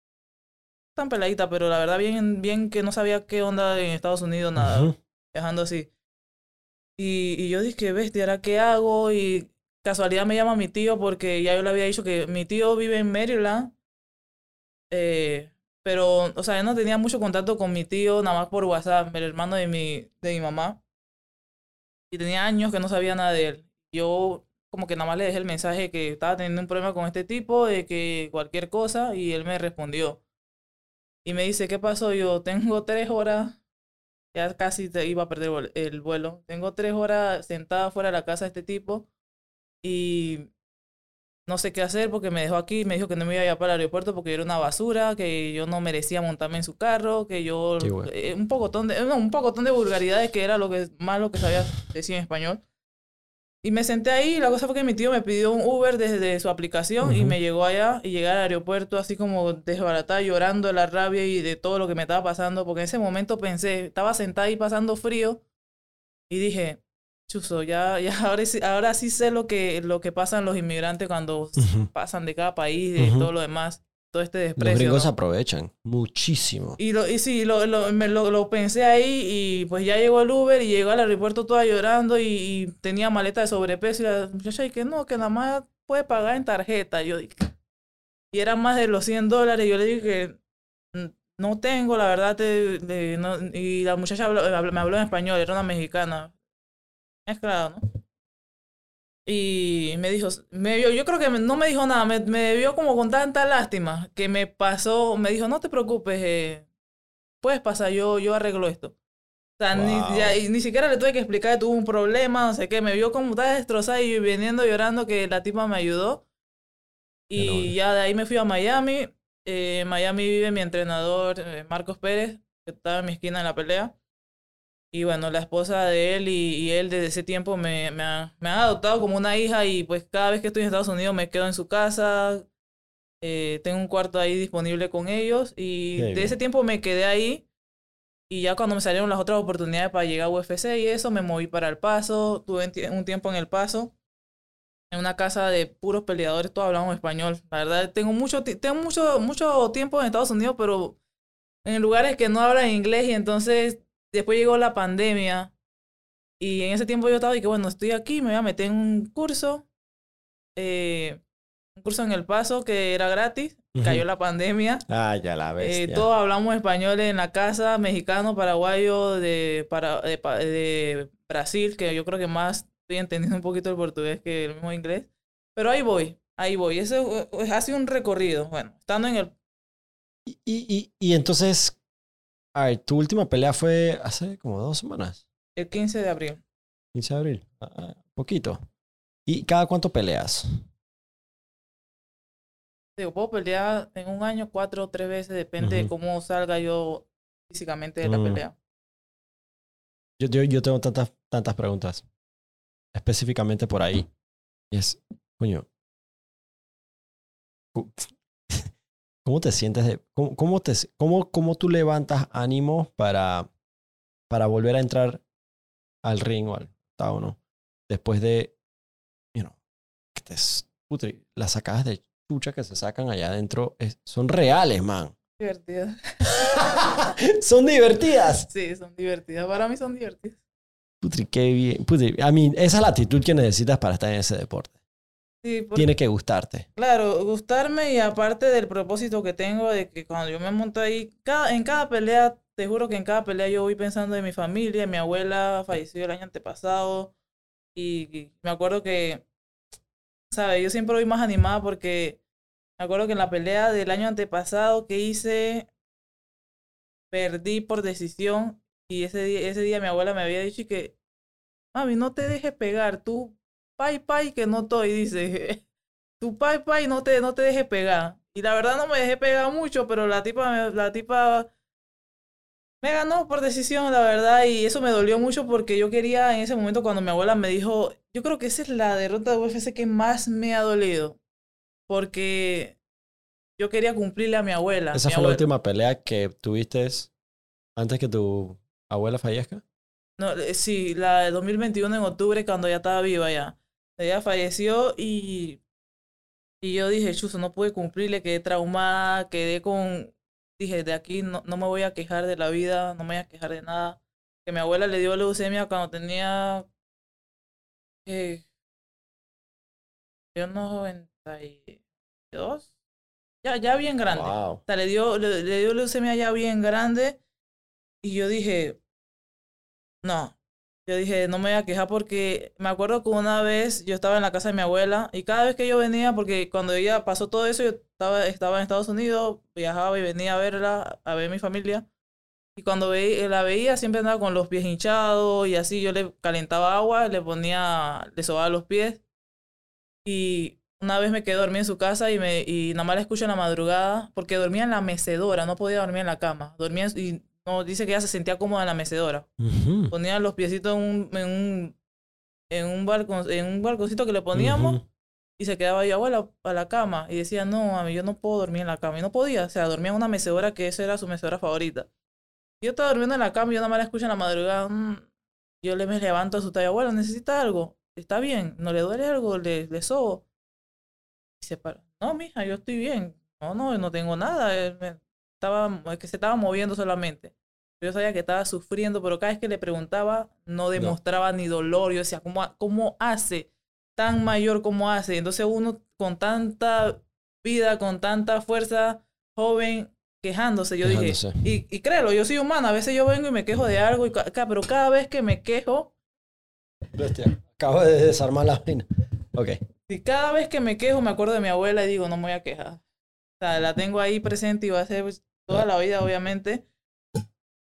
Tan peladita, pero la verdad bien, bien que no sabía qué onda en Estados Unidos, nada viajando así. Y, y yo dije, bestia, ¿ahora qué hago? Y casualidad me llama mi tío porque ya yo le había dicho que mi tío vive en Maryland. Eh, pero, o sea, yo no tenía mucho contacto con mi tío, nada más por WhatsApp, el hermano de mi, de mi mamá. Y tenía años que no sabía nada de él. Yo como que nada más le dejé el mensaje que estaba teniendo un problema con este tipo, de que cualquier cosa, y él me respondió. Y me dice, ¿qué pasó? Yo tengo tres horas ya casi te iba a perder el vuelo. Tengo tres horas sentada fuera de la casa de este tipo y no sé qué hacer porque me dejó aquí, me dijo que no me iba a llevar para el aeropuerto porque yo era una basura, que yo no merecía montarme en su carro, que yo bueno. eh, un pocotón de no, un pocotón de vulgaridades que era lo que más lo que sabía decir en español. Y me senté ahí, y la cosa fue que mi tío me pidió un Uber desde su aplicación y me llegó allá y llegué al aeropuerto así como desbaratada, llorando de la rabia y de todo lo que me estaba pasando, porque en ese momento pensé, estaba sentada ahí pasando frío y dije, chuzo, ya, ya ahora, sí- ahora sí sé lo que, lo que pasan los inmigrantes cuando pasan de cada país, de Ujú. todo lo demás, todo este Los desprecio. gringos ¿no? aprovechan muchísimo. Y, lo, y sí, lo, lo, me lo, lo pensé ahí y pues ya llegó el Uber y llegó al aeropuerto toda llorando y, y tenía maleta de sobrepeso y la muchacha y que no, que nada más puede pagar en tarjeta. Yo dije, y era más de los 100 dólares. Yo le dije que "Mm, no tengo, la verdad, te- de- no", y la muchacha habló- me habló en español, era una mexicana. Es claro, ¿no? Y me dijo, me vio, yo creo que no me dijo nada, me, me vio como con tanta lástima que me pasó, me dijo, no te preocupes, eh, puedes pasar, yo, yo arreglo esto. O sea, Wow. ni, ya- y ni siquiera le tuve que explicar que tuvo un problema, no sé qué, me vio como estaba destrozada y viniendo llorando que la tipa me ayudó. Y ya de ahí me fui a Miami. Eh, en Miami vive mi entrenador, eh, Marcos Pérez, que estaba en mi esquina en la pelea. Y bueno, la esposa de él y, y él desde ese tiempo me, me, ha- me han adoptado como una hija y pues cada vez que estoy en Estados Unidos me quedo en su casa. Eh, tengo un cuarto ahí disponible con ellos y Qué de bien. ese tiempo me quedé ahí. Y ya cuando me salieron las otras oportunidades para llegar a UFC y eso, me moví para El Paso. Tuve un tie- un tiempo en El Paso, en una casa de puros peleadores, todos hablamos español. La verdad, tengo mucho, tengo mucho, mucho tiempo en Estados Unidos, pero en lugares que no hablan inglés y entonces después llegó la pandemia y en ese tiempo yo estaba y que bueno, estoy aquí, me voy a meter en un curso, eh, un curso en El Paso que era gratis, cayó la pandemia. Ah, ya la ves. Eh, todos hablamos español en la casa, mexicano, paraguayo, de, para, de, de Brasil, que yo creo que más estoy entendiendo un poquito el portugués que el mismo inglés. Pero ahí voy, ahí voy. Ese eh, ha sido un recorrido. Bueno, estando en el... Y, y, y entonces, a ver, tu última pelea fue hace como dos semanas, el 15 de abril. 15 de abril, ah, ah, poquito. ¿Y cada cuánto peleas? Digo, puedo pelear en un año cuatro o tres veces, depende de cómo salga yo físicamente de la Mm. pelea. Yo, yo, yo tengo tantas, tantas preguntas, específicamente por ahí. Y es, coño, ¿cómo te sientes? De, cómo, cómo, te, cómo, ¿Cómo tú levantas ánimo para, para volver a entrar al ring o al octágono después de, you know, que te, s- putri, las sacadas de chucha que se sacan allá adentro es- son reales, man. Divertidas. son divertidas. Sí, son divertidas. Para mí son divertidas. Putri, qué bien. Putri, a mí, esa es la actitud que necesitas para estar en ese deporte. Sí, porque- Tiene que gustarte. Claro, gustarme y aparte del propósito que tengo de que cuando yo me monto ahí, cada, en cada pelea, te juro que en cada pelea yo voy pensando en mi familia, mi abuela falleció el año antepasado y, y me acuerdo que, ¿sabes? Yo siempre voy más animada porque me acuerdo que en la pelea del año antepasado que hice, perdí por decisión y ese día, ese día mi abuela me había dicho que, mami, no te dejes pegar, tú pai pai que no estoy, dice. Tu pai pai no te, no te deje pegar. Y la verdad no me dejé pegar mucho, pero la tipa, la tipa me ganó por decisión, la verdad, y eso me dolió mucho porque yo quería en ese momento cuando mi abuela me dijo, yo creo que esa es la derrota de UFC que más me ha dolido, porque yo quería cumplirle a mi abuela. ¿Esa Mi fue la última pelea que tuviste antes que tu abuela fallezca? No, eh, sí, la de 2021 en octubre cuando ya estaba viva ya. Ella falleció y, y yo dije, chuzo, no pude cumplirle, quedé traumada, quedé con, dije, de aquí no, no me voy a quejar de la vida, no me voy a quejar de nada. Que mi abuela le dio leucemia cuando tenía, eh, yo 92, ya, ya bien grande. Wow. O sea, le dio, le, le dio leucemia ya bien grande. Y yo dije, no. Yo dije, no me voy a quejar porque me acuerdo que una vez yo estaba en la casa de mi abuela y cada vez que yo venía, porque cuando ella pasó todo eso, yo estaba, estaba en Estados Unidos, viajaba y venía a verla, a ver mi familia. Y cuando la veía, siempre andaba con los pies hinchados y así. Yo le calentaba agua, le ponía, le sobaba los pies. Y una vez me quedé dormida en su casa y, me, nada más la escucho en la madrugada, porque dormía en la mecedora, no podía dormir en la cama. Dormía y no, dice que ella se sentía cómoda en la mecedora. Ponía los piecitos en un, en un, en un, en un balconcito que le poníamos y se quedaba yo, abuela, a la cama. Y decía, no, mami, yo no puedo dormir en la cama. Y no podía, o sea, dormía en una mecedora que esa era su mecedora favorita. Yo estaba durmiendo en la cama y yo nada más la escucho en la madrugada. mm, Yo le me levanto a su talla, abuela, ¿necesita algo? ¿Está bien? ¿No le duele algo? ¿Le, le sobo? Y se para. No, mija, yo estoy bien. No, no, no tengo nada. Estaba, es que se estaba moviendo solamente. Yo sabía que estaba sufriendo, pero cada vez que le preguntaba, no demostraba ni dolor. Yo decía, ¿cómo, cómo hace? Tan mayor como hace. Entonces uno con tanta vida, con tanta fuerza, joven, quejándose. Yo dije, y, y créelo, yo soy humana. A veces yo vengo y me quejo de algo, y, pero cada vez que me quejo, Bestia. Acabo de desarmar la vaina. Ok. y cada vez que me quejo me acuerdo de mi abuela y digo, no me voy a quejar. O sea, la tengo ahí presente y va a ser toda la vida, obviamente.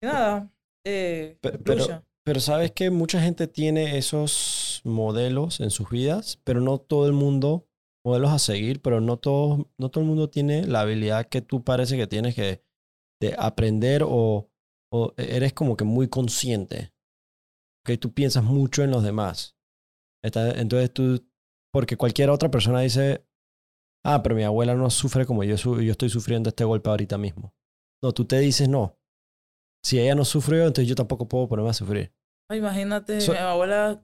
Y nada, eh, Pe- pero-. Pero sabes que mucha gente tiene esos modelos en sus vidas, pero no todo el mundo, modelos a seguir, pero no todo, no todo el mundo tiene la habilidad que tú parece que tienes que de aprender o, o eres como que muy consciente. Que tú piensas mucho en los demás. Entonces tú, porque cualquier otra persona dice, ah, pero mi abuela no sufre como yo, yo estoy sufriendo este golpe ahorita mismo. No, tú te dices, no. Si ella no sufrió, entonces yo tampoco puedo ponerme a sufrir. Ay, imagínate, So- mi abuela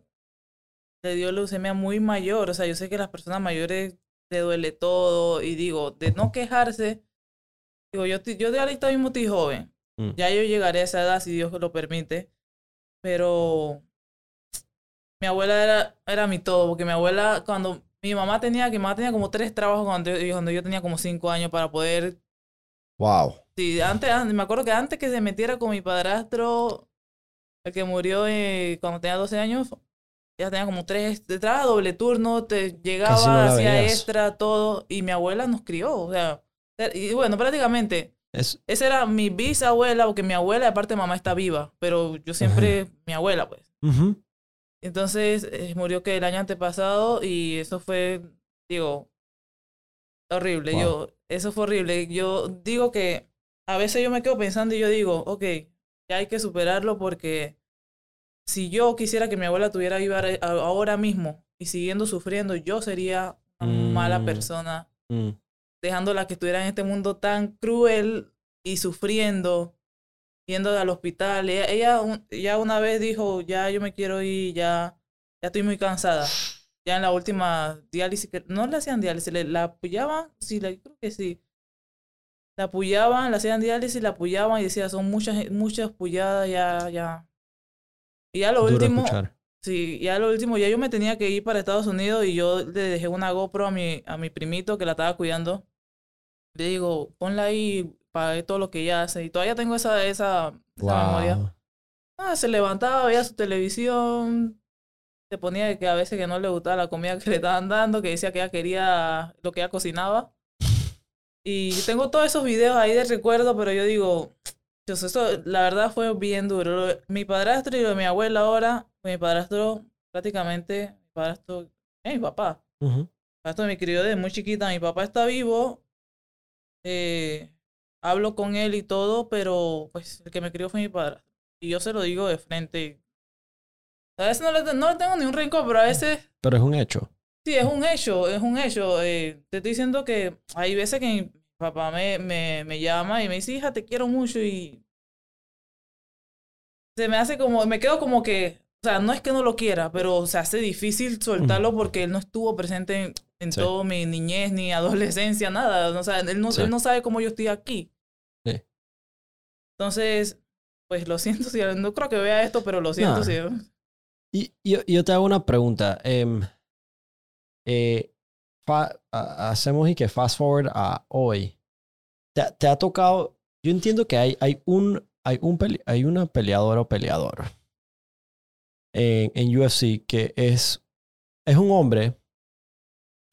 le dio leucemia muy mayor. O sea, yo sé que las personas mayores le duele todo. Y digo, de no quejarse, digo, yo, yo de ahorita mismo estoy joven. Mm. Ya yo llegaré a esa edad si Dios lo permite. Pero mi abuela era, era mi todo. Porque mi abuela, cuando mi mamá tenía, que mi mamá tenía como tres trabajos cuando yo, cuando yo tenía como cinco años para poder Wow. Sí, antes, an- me acuerdo que antes que se metiera con mi padrastro, el que murió eh, cuando tenía 12 años, ya tenía como tres, te trabajaba doble turno, te llegaba, no hacía veías. extra, todo, y mi abuela nos crió, o sea, y bueno, prácticamente, Es, esa era mi bisabuela, porque mi abuela, de parte de mamá, está viva, pero yo siempre, mi abuela, pues. Entonces, eh, murió que el año antepasado, y eso fue, digo, horrible. Wow. Yo, eso fue horrible. Yo digo que a veces yo me quedo pensando y yo digo, ok, ya hay que superarlo porque si yo quisiera que mi abuela tuviera viva ahora mismo y siguiendo sufriendo, yo sería una mala Mm. persona, Mm. dejándola que estuviera en este mundo tan cruel y sufriendo, yendo al hospital. Ella, ella un- ya una vez dijo, ya yo me quiero ir, ya, ya estoy muy cansada. Ya en la última diálisis, que no le hacían diálisis, le, la apoyaban, sí, le, creo que sí. La apoyaban, le hacían diálisis, la apoyaban y decía, son muchas, muchas pulladas, ya, ya. Y ya lo Duro último, escuchar. Sí, ya lo último, ya yo me tenía que ir para Estados Unidos y yo le dejé una GoPro a mi, a mi primito que la estaba cuidando. Le digo, ponla ahí para ver todo lo que ella hace. Y todavía tengo esa, esa, esa memoria. Ah, se levantaba, veía su televisión, se ponía que a veces que no le gustaba la comida que le estaban dando, que decía que ella quería lo que ella cocinaba. Y tengo todos esos videos ahí de recuerdo, pero yo digo, Dios, eso la verdad fue bien duro. Mi padrastro y mi abuela ahora, mi padrastro prácticamente, mi padrastro es mi papá. Ujú. Esto me crió desde muy chiquita. Mi papá está vivo. Eh, hablo con él y todo, pero pues el que me crió fue mi padre. Y yo se lo digo de frente. A veces no le, no le tengo ni un rencor, pero a veces Pero es un hecho. Sí, es un hecho, es un hecho. Eh, te estoy diciendo que hay veces que mi papá me, me, me llama y me dice, hija, te quiero mucho y se me hace como, me quedo como que, o sea, no es que no lo quiera, pero se hace difícil soltarlo porque él no estuvo presente en, en Sí. toda mi niñez ni adolescencia, nada. O sea, él no, Sí. él no sabe cómo yo estoy aquí. Sí. Entonces, pues lo siento, si no creo que vea esto, pero lo siento. No. si Y, y- y yo te hago una pregunta. Em, eh, hacemos y que fast forward a hoy. ¿Te, te ha tocado? Yo entiendo que hay, hay, un, hay, un pele- hay una peleadora o peleador en, en UFC que es, es un hombre,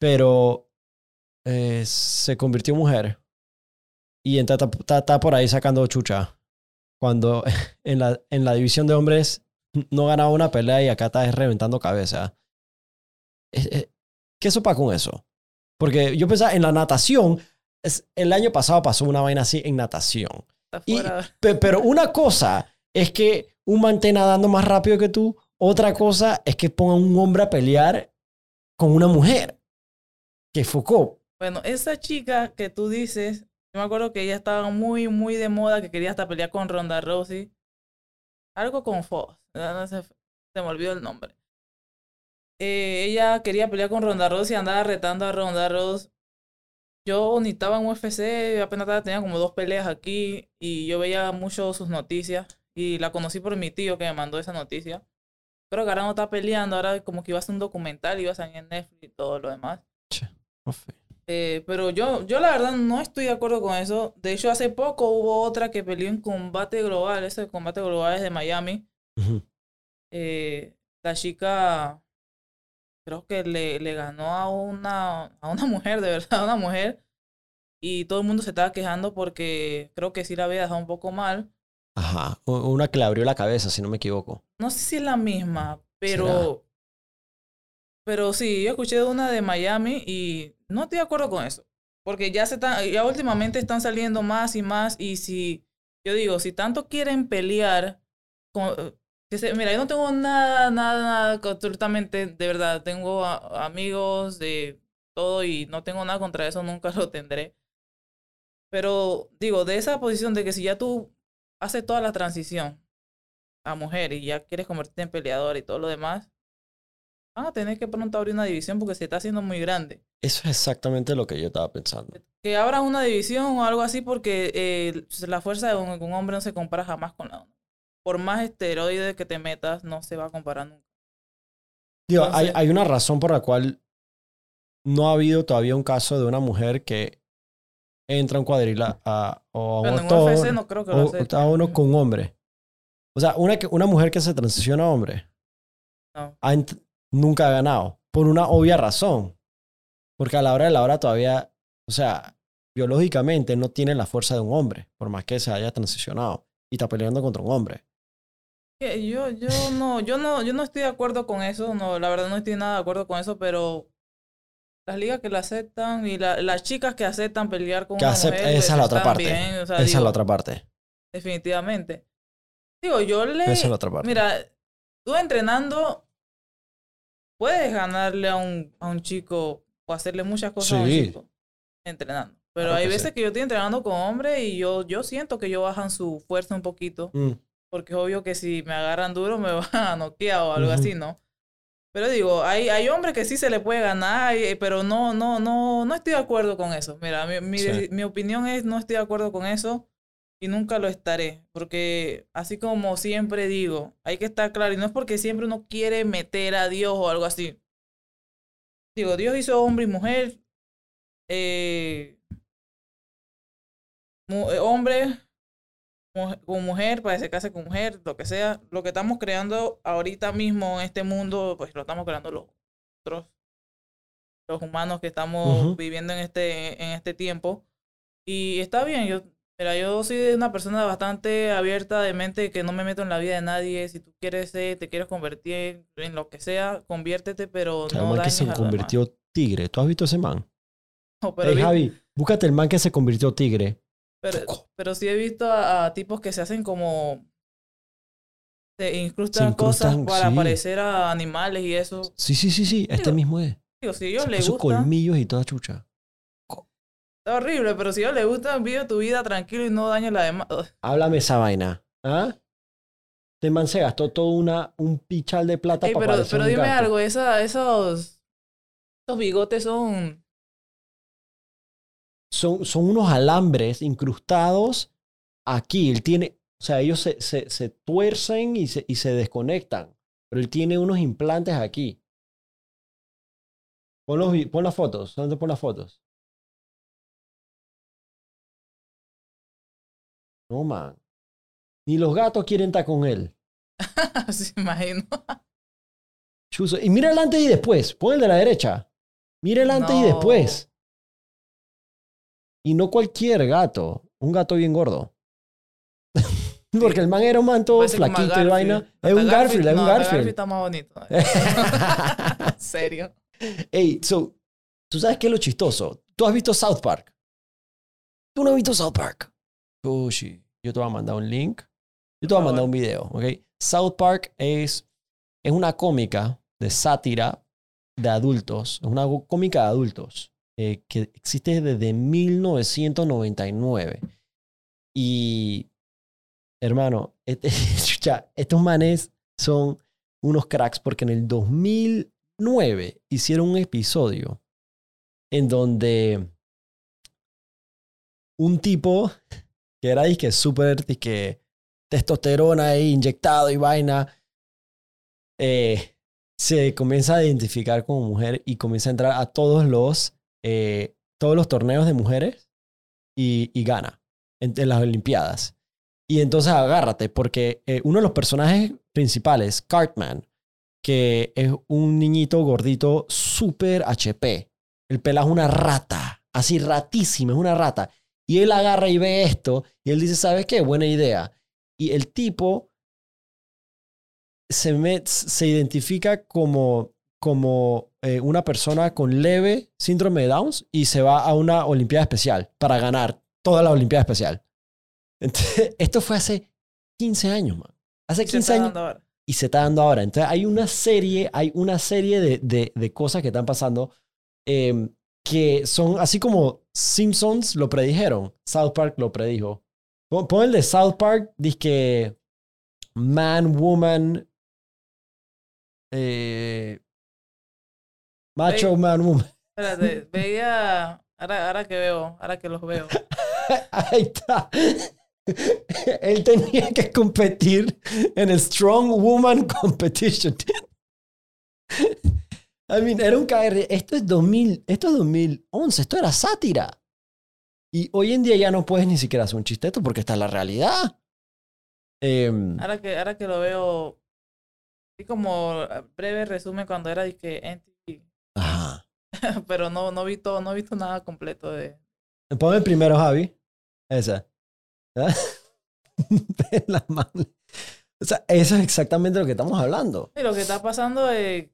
pero eh, se convirtió en mujer y está, por ahí sacando chucha. Cuando en la, en la división de hombres no ganaba una pelea y acá está reventando cabeza. ¿Qué sopa con eso? Porque yo pensaba en la natación, es, el año pasado pasó una vaina así en natación. está Y- pero una cosa es que un man esté nadando más rápido que tú, otra cosa es que pongan un hombre a pelear con una mujer. Que Foucault. Bueno, esa chica que tú dices, yo me acuerdo que ella estaba muy, muy de moda, que quería hasta pelear con Ronda Rousey. Algo con Fox, no no sé, se me olvidó el nombre. Eh, ella quería pelear con Ronda Rousey, andaba retando a Ronda Rousey. Yo ni estaba en UFC, apenas tenía como dos peleas aquí y yo veía mucho sus noticias y la conocí por mi tío que me mandó esa noticia. Creo que ahora no está peleando, ahora como que iba a hacer un documental, iba a salir en Netflix y todo lo demás. Eh, pero yo, yo la verdad no estoy de acuerdo con eso. De hecho, hace poco hubo otra que peleó en combate global. Ese combate global es de Miami. Eh, la chica creo que le, le ganó a una, a una mujer, de verdad, a una mujer. Y todo el mundo se estaba quejando porque creo que sí la había dejado un poco mal. Ajá. Una que le abrió la cabeza, si no me equivoco. No sé si es la misma, pero. ¿Será? Pero sí, yo escuché de una de Miami y no estoy de acuerdo con eso. Porque ya se están, ya últimamente están saliendo más y más. Y si, yo digo, si tanto quieren pelear, con, que se- mira, yo no tengo nada, nada, nada, absolutamente, de verdad, tengo a- amigos de todo y no tengo nada contra eso, nunca lo tendré. Pero digo, de esa posición de que si ya tú haces toda la transición a mujer y ya quieres convertirte en peleador y todo lo demás, van a tener que pronto abrir una división porque se está haciendo muy grande. Eso es exactamente lo que yo estaba pensando. Que abran una división o algo así porque eh, la fuerza de un, un hombre no se compara jamás con la Por más esteroides que te metas, no se va a comparar nunca. Digo, hay, Entonces- hay una razón por la cual no ha habido todavía un caso de una mujer que entra a un cuadril a, o a un en octógono, UFC no creo que lo o- acepten. a uno con hombre. O sea, una, una mujer que se transiciona a hombre No. ha ent- nunca ha ganado. Por una obvia razón. Porque a la hora de la hora todavía, o sea, biológicamente no tiene la fuerza de un hombre, por más que se haya transicionado. Y está peleando contra un hombre. Yo, yo no, yo no, yo no estoy de acuerdo con eso, no, la verdad no estoy nada de acuerdo con eso, pero las ligas que la aceptan y la- las chicas que aceptan pelear con Que una mujer, esa es la otra parte. bien, o sea, Esa es la otra parte. definitivamente. Digo, yo le, Esa es la otra parte. mira, tú entrenando puedes ganarle a un, a un chico o hacerle muchas cosas a un chico entrenando. Pero Claro hay veces sí. que yo estoy entrenando con hombres y yo, yo siento que ellos bajan su fuerza un poquito. Mm. Porque es obvio que si me agarran duro me van a noquear o algo así, ¿no? Pero digo, hay, hay hombres que sí se le puede ganar, eh, pero no, no, no, no estoy de acuerdo con eso. Mira, mi, mi, Sí. mi opinión es no estoy de acuerdo con eso y nunca lo estaré. Porque así como siempre digo, hay que estar claro, y no es porque siempre uno quiere meter a Dios o algo así. Digo, Dios hizo hombre y mujer, eh, mu- eh, hombre con mujer, para que se case con mujer, lo que sea. Lo que estamos creando ahorita mismo en este mundo, pues lo estamos creando los otros, los humanos que estamos Ujú. viviendo en este, en este tiempo. Y está bien, yo Mira, yo soy una persona bastante abierta de mente que no me meto en la vida de nadie. Si tú quieres ser, te quieres convertir en lo que sea, conviértete, pero el no man que dañes se a convirtió tigre. ¿Tú has visto ese man? demás. pero, Ey, vi- Javi, búscate el man que se convirtió tigre. Pero, pero sí he visto a, a tipos que se hacen como... Se incrustan, incrustan, cosas para sí. parecer a animales y eso. Sí, sí, sí, sí. Este Digo, mismo es. Digo, si gusta, colmillos y toda chucha. está horrible, pero si a ellos les gusta, vive tu vida tranquilo y no dañes la demás. Háblame esa vaina. ¿Ah? Este man se gastó todo una, un pichal de plata Ey, para pero pero dime gato. algo, esa, esos, esos bigotes son... Son, son unos alambres incrustados aquí. Él tiene, o sea, ellos se, se, se tuercen y se, y se desconectan. Pero él tiene unos implantes aquí. Pon, los pon las fotos. ¿Dónde pon las fotos? No, man. Ni los gatos quieren estar con él. se imagino. Chuzo. Y mira el antes y después. Pon el de la derecha. Mira el antes y después. Y no cualquier gato. Un gato bien gordo. Porque el man era un man todo Parece flaquito y vaina. Es un Garfield, es un Garfield. está más bonito. Serio. Ey, so, ¿tú sabes qué es lo chistoso? ¿Tú has visto South Park? ¿Tú no has visto South Park? Oh, sí. Yo te voy a mandar un link. Yo te voy a mandar un video, ¿ok? South Park es, es una cómica de sátira de adultos. Es una cómica de adultos eh, que existe desde 1999. Y, hermano, este- chucha, estos manes son unos cracks porque en el 2009 hicieron un episodio en donde un tipo que era disque súper testosterona ahí inyectado y vaina eh, se comienza a identificar como mujer y comienza a entrar a todos los eh, todos los torneos de mujeres y, gana en, las olimpiadas y entonces agárrate porque eh, uno de los personajes principales Cartman que es un niñito gordito súper HP el pela es una rata así ratísima es una rata y él agarra y ve esto y él dice, ¿sabes qué? Buena idea. Y el tipo se, se identifica como, como eh, una persona con leve síndrome de Downs y se va a una Olimpiada Especial para ganar toda la Olimpiada Especial. Entonces, esto fue hace 15 años, man. Hace Se 15 está años ahora. y se está dando ahora. Entonces hay una serie, hay una serie de, de, de cosas que están pasando eh, que son así como Simpsons lo predijeron, South Park lo predijo. Pon, pon el de South Park, dice que man, woman, eh, macho, man, woman. Espérate, veía... Ahora, ahora que veo, ahora que los veo. Ahí está. Él tenía que competir en el Strong Woman Competition. I mean, era un KR. Esto es 2000, esto es 2011, esto era sátira. Y hoy en día ya no puedes ni siquiera hacer un chisteto porque está la realidad. Em, Ahora que, ahora que lo veo, así como breve resumen cuando era que NTV, ajá. pero no, no, vi todo, no he visto nada completo de... Ponme el primero, Javi. Esa. ¿Ah? De la. O sea, eso es exactamente lo que estamos hablando. Y lo que está pasando es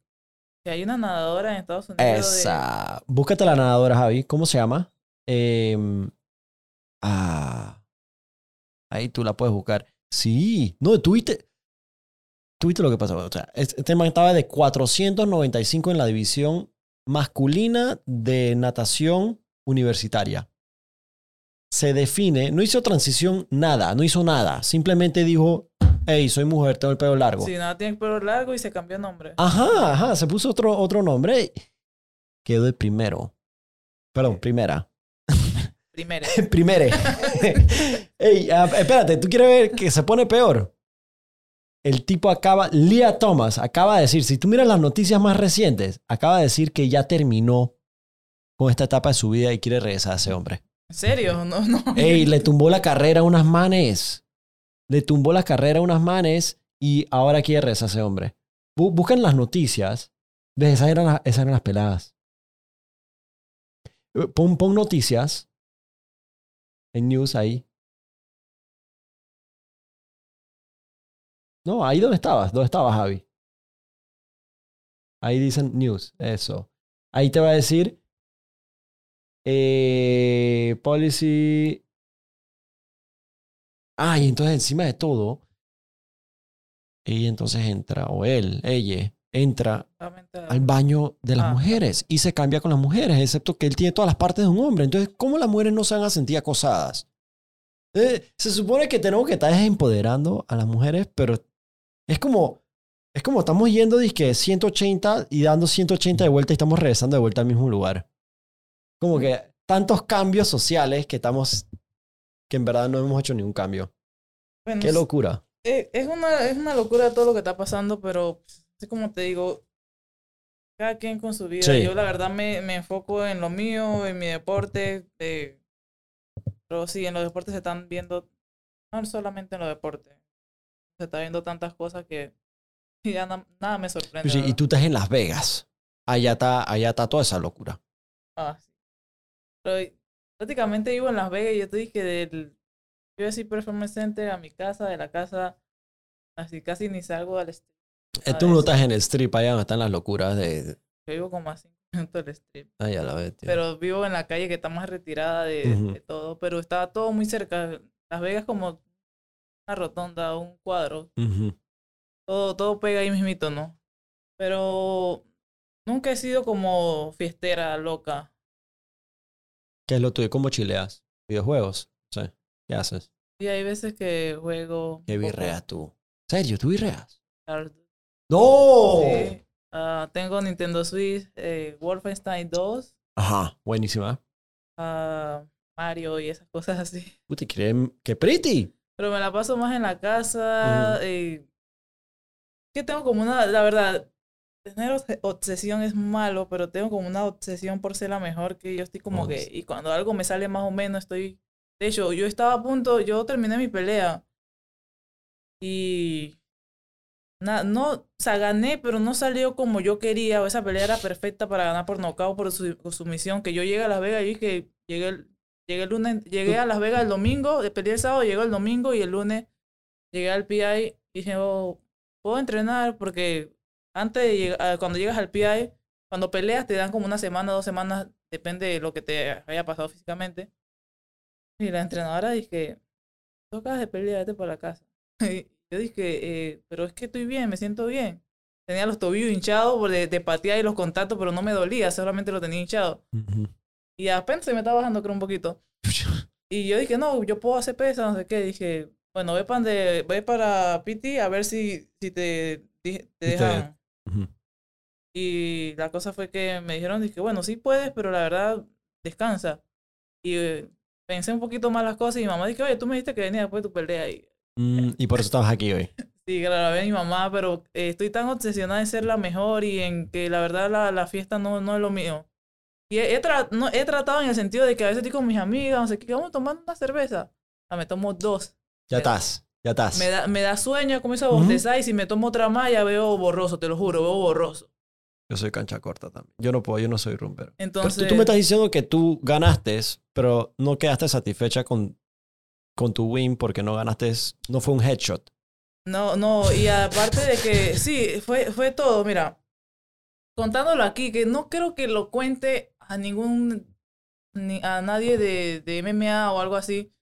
que hay una nadadora en Estados Unidos de- Esa. Búscate la nadadora, Javi. ¿Cómo se llama? Em, ah. Ahí tú la puedes buscar. Sí. No, tuviste. Tuviste lo que pasó. O sea, este man estaba de 495 en la división masculina de natación universitaria. Se define, no hizo transición nada, no hizo nada. Simplemente dijo, hey, soy mujer, tengo el pelo largo. Sí, nada, tiene el pelo largo y se cambió de nombre. Ajá, ajá, se puso otro, otro nombre. Quedó el primero. Perdón, primera. Primero. Primere. Ey, ah, espérate, ¿tú quieres ver que se pone peor? El tipo acaba, Leah Thomas acaba de decir, si tú miras las noticias más recientes, acaba de decir que ya terminó con esta etapa de su vida y quiere regresar a ese hombre. ¿En serio? No, no. Ey, le tumbó la carrera a unas manes. Le tumbó la carrera a unas manes y ahora quiere regresar a ese hombre. Bu- buscan las noticias. ¿Ves? Esas eran, las- esas eran las peladas. Eh, Pon, pon noticias en news ahí. No, ahí donde estabas. ¿Dónde estabas, Javi? Ahí dicen news. Eso. Ahí te va a decir. Eh, policy. Ah, y entonces encima de todo. Ella entonces entra, o él, ella, entra al baño de las Ah. mujeres y se cambia con las mujeres, excepto que él tiene todas las partes de un hombre. Entonces, ¿cómo las mujeres no se van a sentir acosadas? Eh, se supone que tenemos que estar empoderando a las mujeres, pero es como, es como estamos yendo dizque 180 y dando 180 de vuelta y estamos regresando de vuelta al mismo lugar. Como que tantos cambios sociales que estamos, que en verdad no hemos hecho ningún cambio. Bueno, Qué locura. eh, es, una, es una locura todo lo que está pasando, pero es como te digo, cada quien con su vida. Sí. Yo la verdad me, me enfoco en lo mío, en mi deporte. eh, pero sí, en los deportes se están viendo, no solamente en los deportes, se está viendo tantas cosas que ya na- nada me sorprende. Sí, y tú estás en Las Vegas. Allá está, allá está toda esa locura. Ah, sí. Pero prácticamente vivo en Las Vegas y yo te dije del UFC Performance Center a mi casa, de la casa, así casi ni salgo al strip. Eh, tú no estás en el strip allá donde están las locuras de... Yo vivo como a cinco minutos del strip. La. Pero vivo en la calle que está más retirada de, todo. Pero está todo muy cerca. Las Vegas como una rotonda, un cuadro. Todo, todo pega ahí mismito, ¿no? Pero nunca he sido como fiestera, loca. ¿Qué es lo tuyo? ¿Cómo chileas? ¿Videojuegos? Sí. ¿Qué haces? Y hay veces que juego. ¿Qué birreas tú? ¿Serio? ¿Tú Duty. ¡No! Sí. Ah, tengo Nintendo Switch, eh, Wolfenstein 2, Ajá, buenísima. ah, Mario y esas cosas así. Puta, ¿quieren... ¡Qué pretty! Pero me la paso más en la casa. eh, que tengo como una, la verdad, tener obs- obsesión es malo, pero tengo como una obsesión por ser la mejor que yo estoy como Oh, que, y cuando algo me sale más o menos, estoy, de hecho, yo estaba a punto, yo terminé mi pelea y na- no, o sea, gané, pero no salió como yo quería, esa pelea era perfecta para ganar por nocaut, por su, por sumisión, que yo llegué a Las Vegas y que llegué el, llegué el lunes, llegué a Las Vegas el domingo, peleé el sábado, llegó el domingo y el lunes llegué al PI y dije, oh, puedo entrenar porque antes de llegar, cuando llegas al PI, cuando peleas te dan como una semana, dos semanas, depende de lo que te haya pasado físicamente. Y la entrenadora dije, tocas de pelear, vete para la casa. Y yo dije, eh, pero es que estoy bien, me siento bien. Tenía los tobillos hinchados por de, de patear y los contactos, pero no me dolía, solamente lo tenía hinchado. Ujú. Y apenas se me estaba bajando, creo, un poquito. Y yo dije, no, yo puedo hacer pesa, no sé qué. Dije, bueno, ve, pan de, ve para PT a ver si, si te, dejan. Y la cosa fue que me dijeron, dije, bueno, sí puedes, pero la verdad, descansa. Y eh, pensé un poquito más las cosas y mi mamá dije, oye, tú me dijiste que venía después de tu pelea. Y Mm, y por eso estabas aquí hoy. sí, que la ve mi mamá, pero eh, estoy tan obsesionada en ser la mejor y en que la verdad la, la fiesta no, no es lo mío. Y he, he tra- no, he tratado en el sentido de que a veces estoy con mis amigas, no sé qué, vamos tomando una cerveza. Ah, me tomo dos. Ya estás, ya estás. Me da, me da sueño, comienzo a bostezar y si me tomo otra más ya veo borroso, te lo juro, veo borroso. Yo soy cancha corta también. Yo no puedo, yo no soy rumbero. Pero Entonces, tú, tú me estás diciendo que tú ganaste, pero no quedaste satisfecha con, con tu win porque no ganaste, no fue un headshot. no, no, y aparte de que, sí, fue, fue todo, mira, contándolo aquí, que no creo que lo cuente a ningún, ni a nadie de, de MMA o algo así.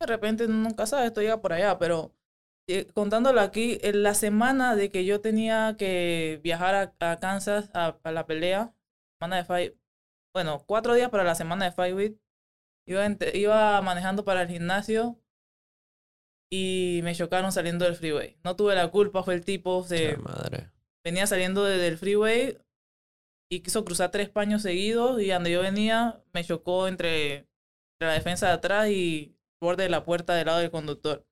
De repente nunca sabes, esto llega por allá, pero eh, contándolo aquí, en la semana de que yo tenía que viajar a, a Kansas a, a la pelea, semana de Fight, bueno, cuatro días para la semana de Fight Week, iba, iba manejando para el gimnasio y me chocaron saliendo del freeway. No tuve la culpa, fue el tipo, se, La madre. venía saliendo de- del freeway y quiso cruzar tres paños seguidos y donde yo venía me chocó entre, la defensa de atrás y el borde de la puerta del lado del conductor.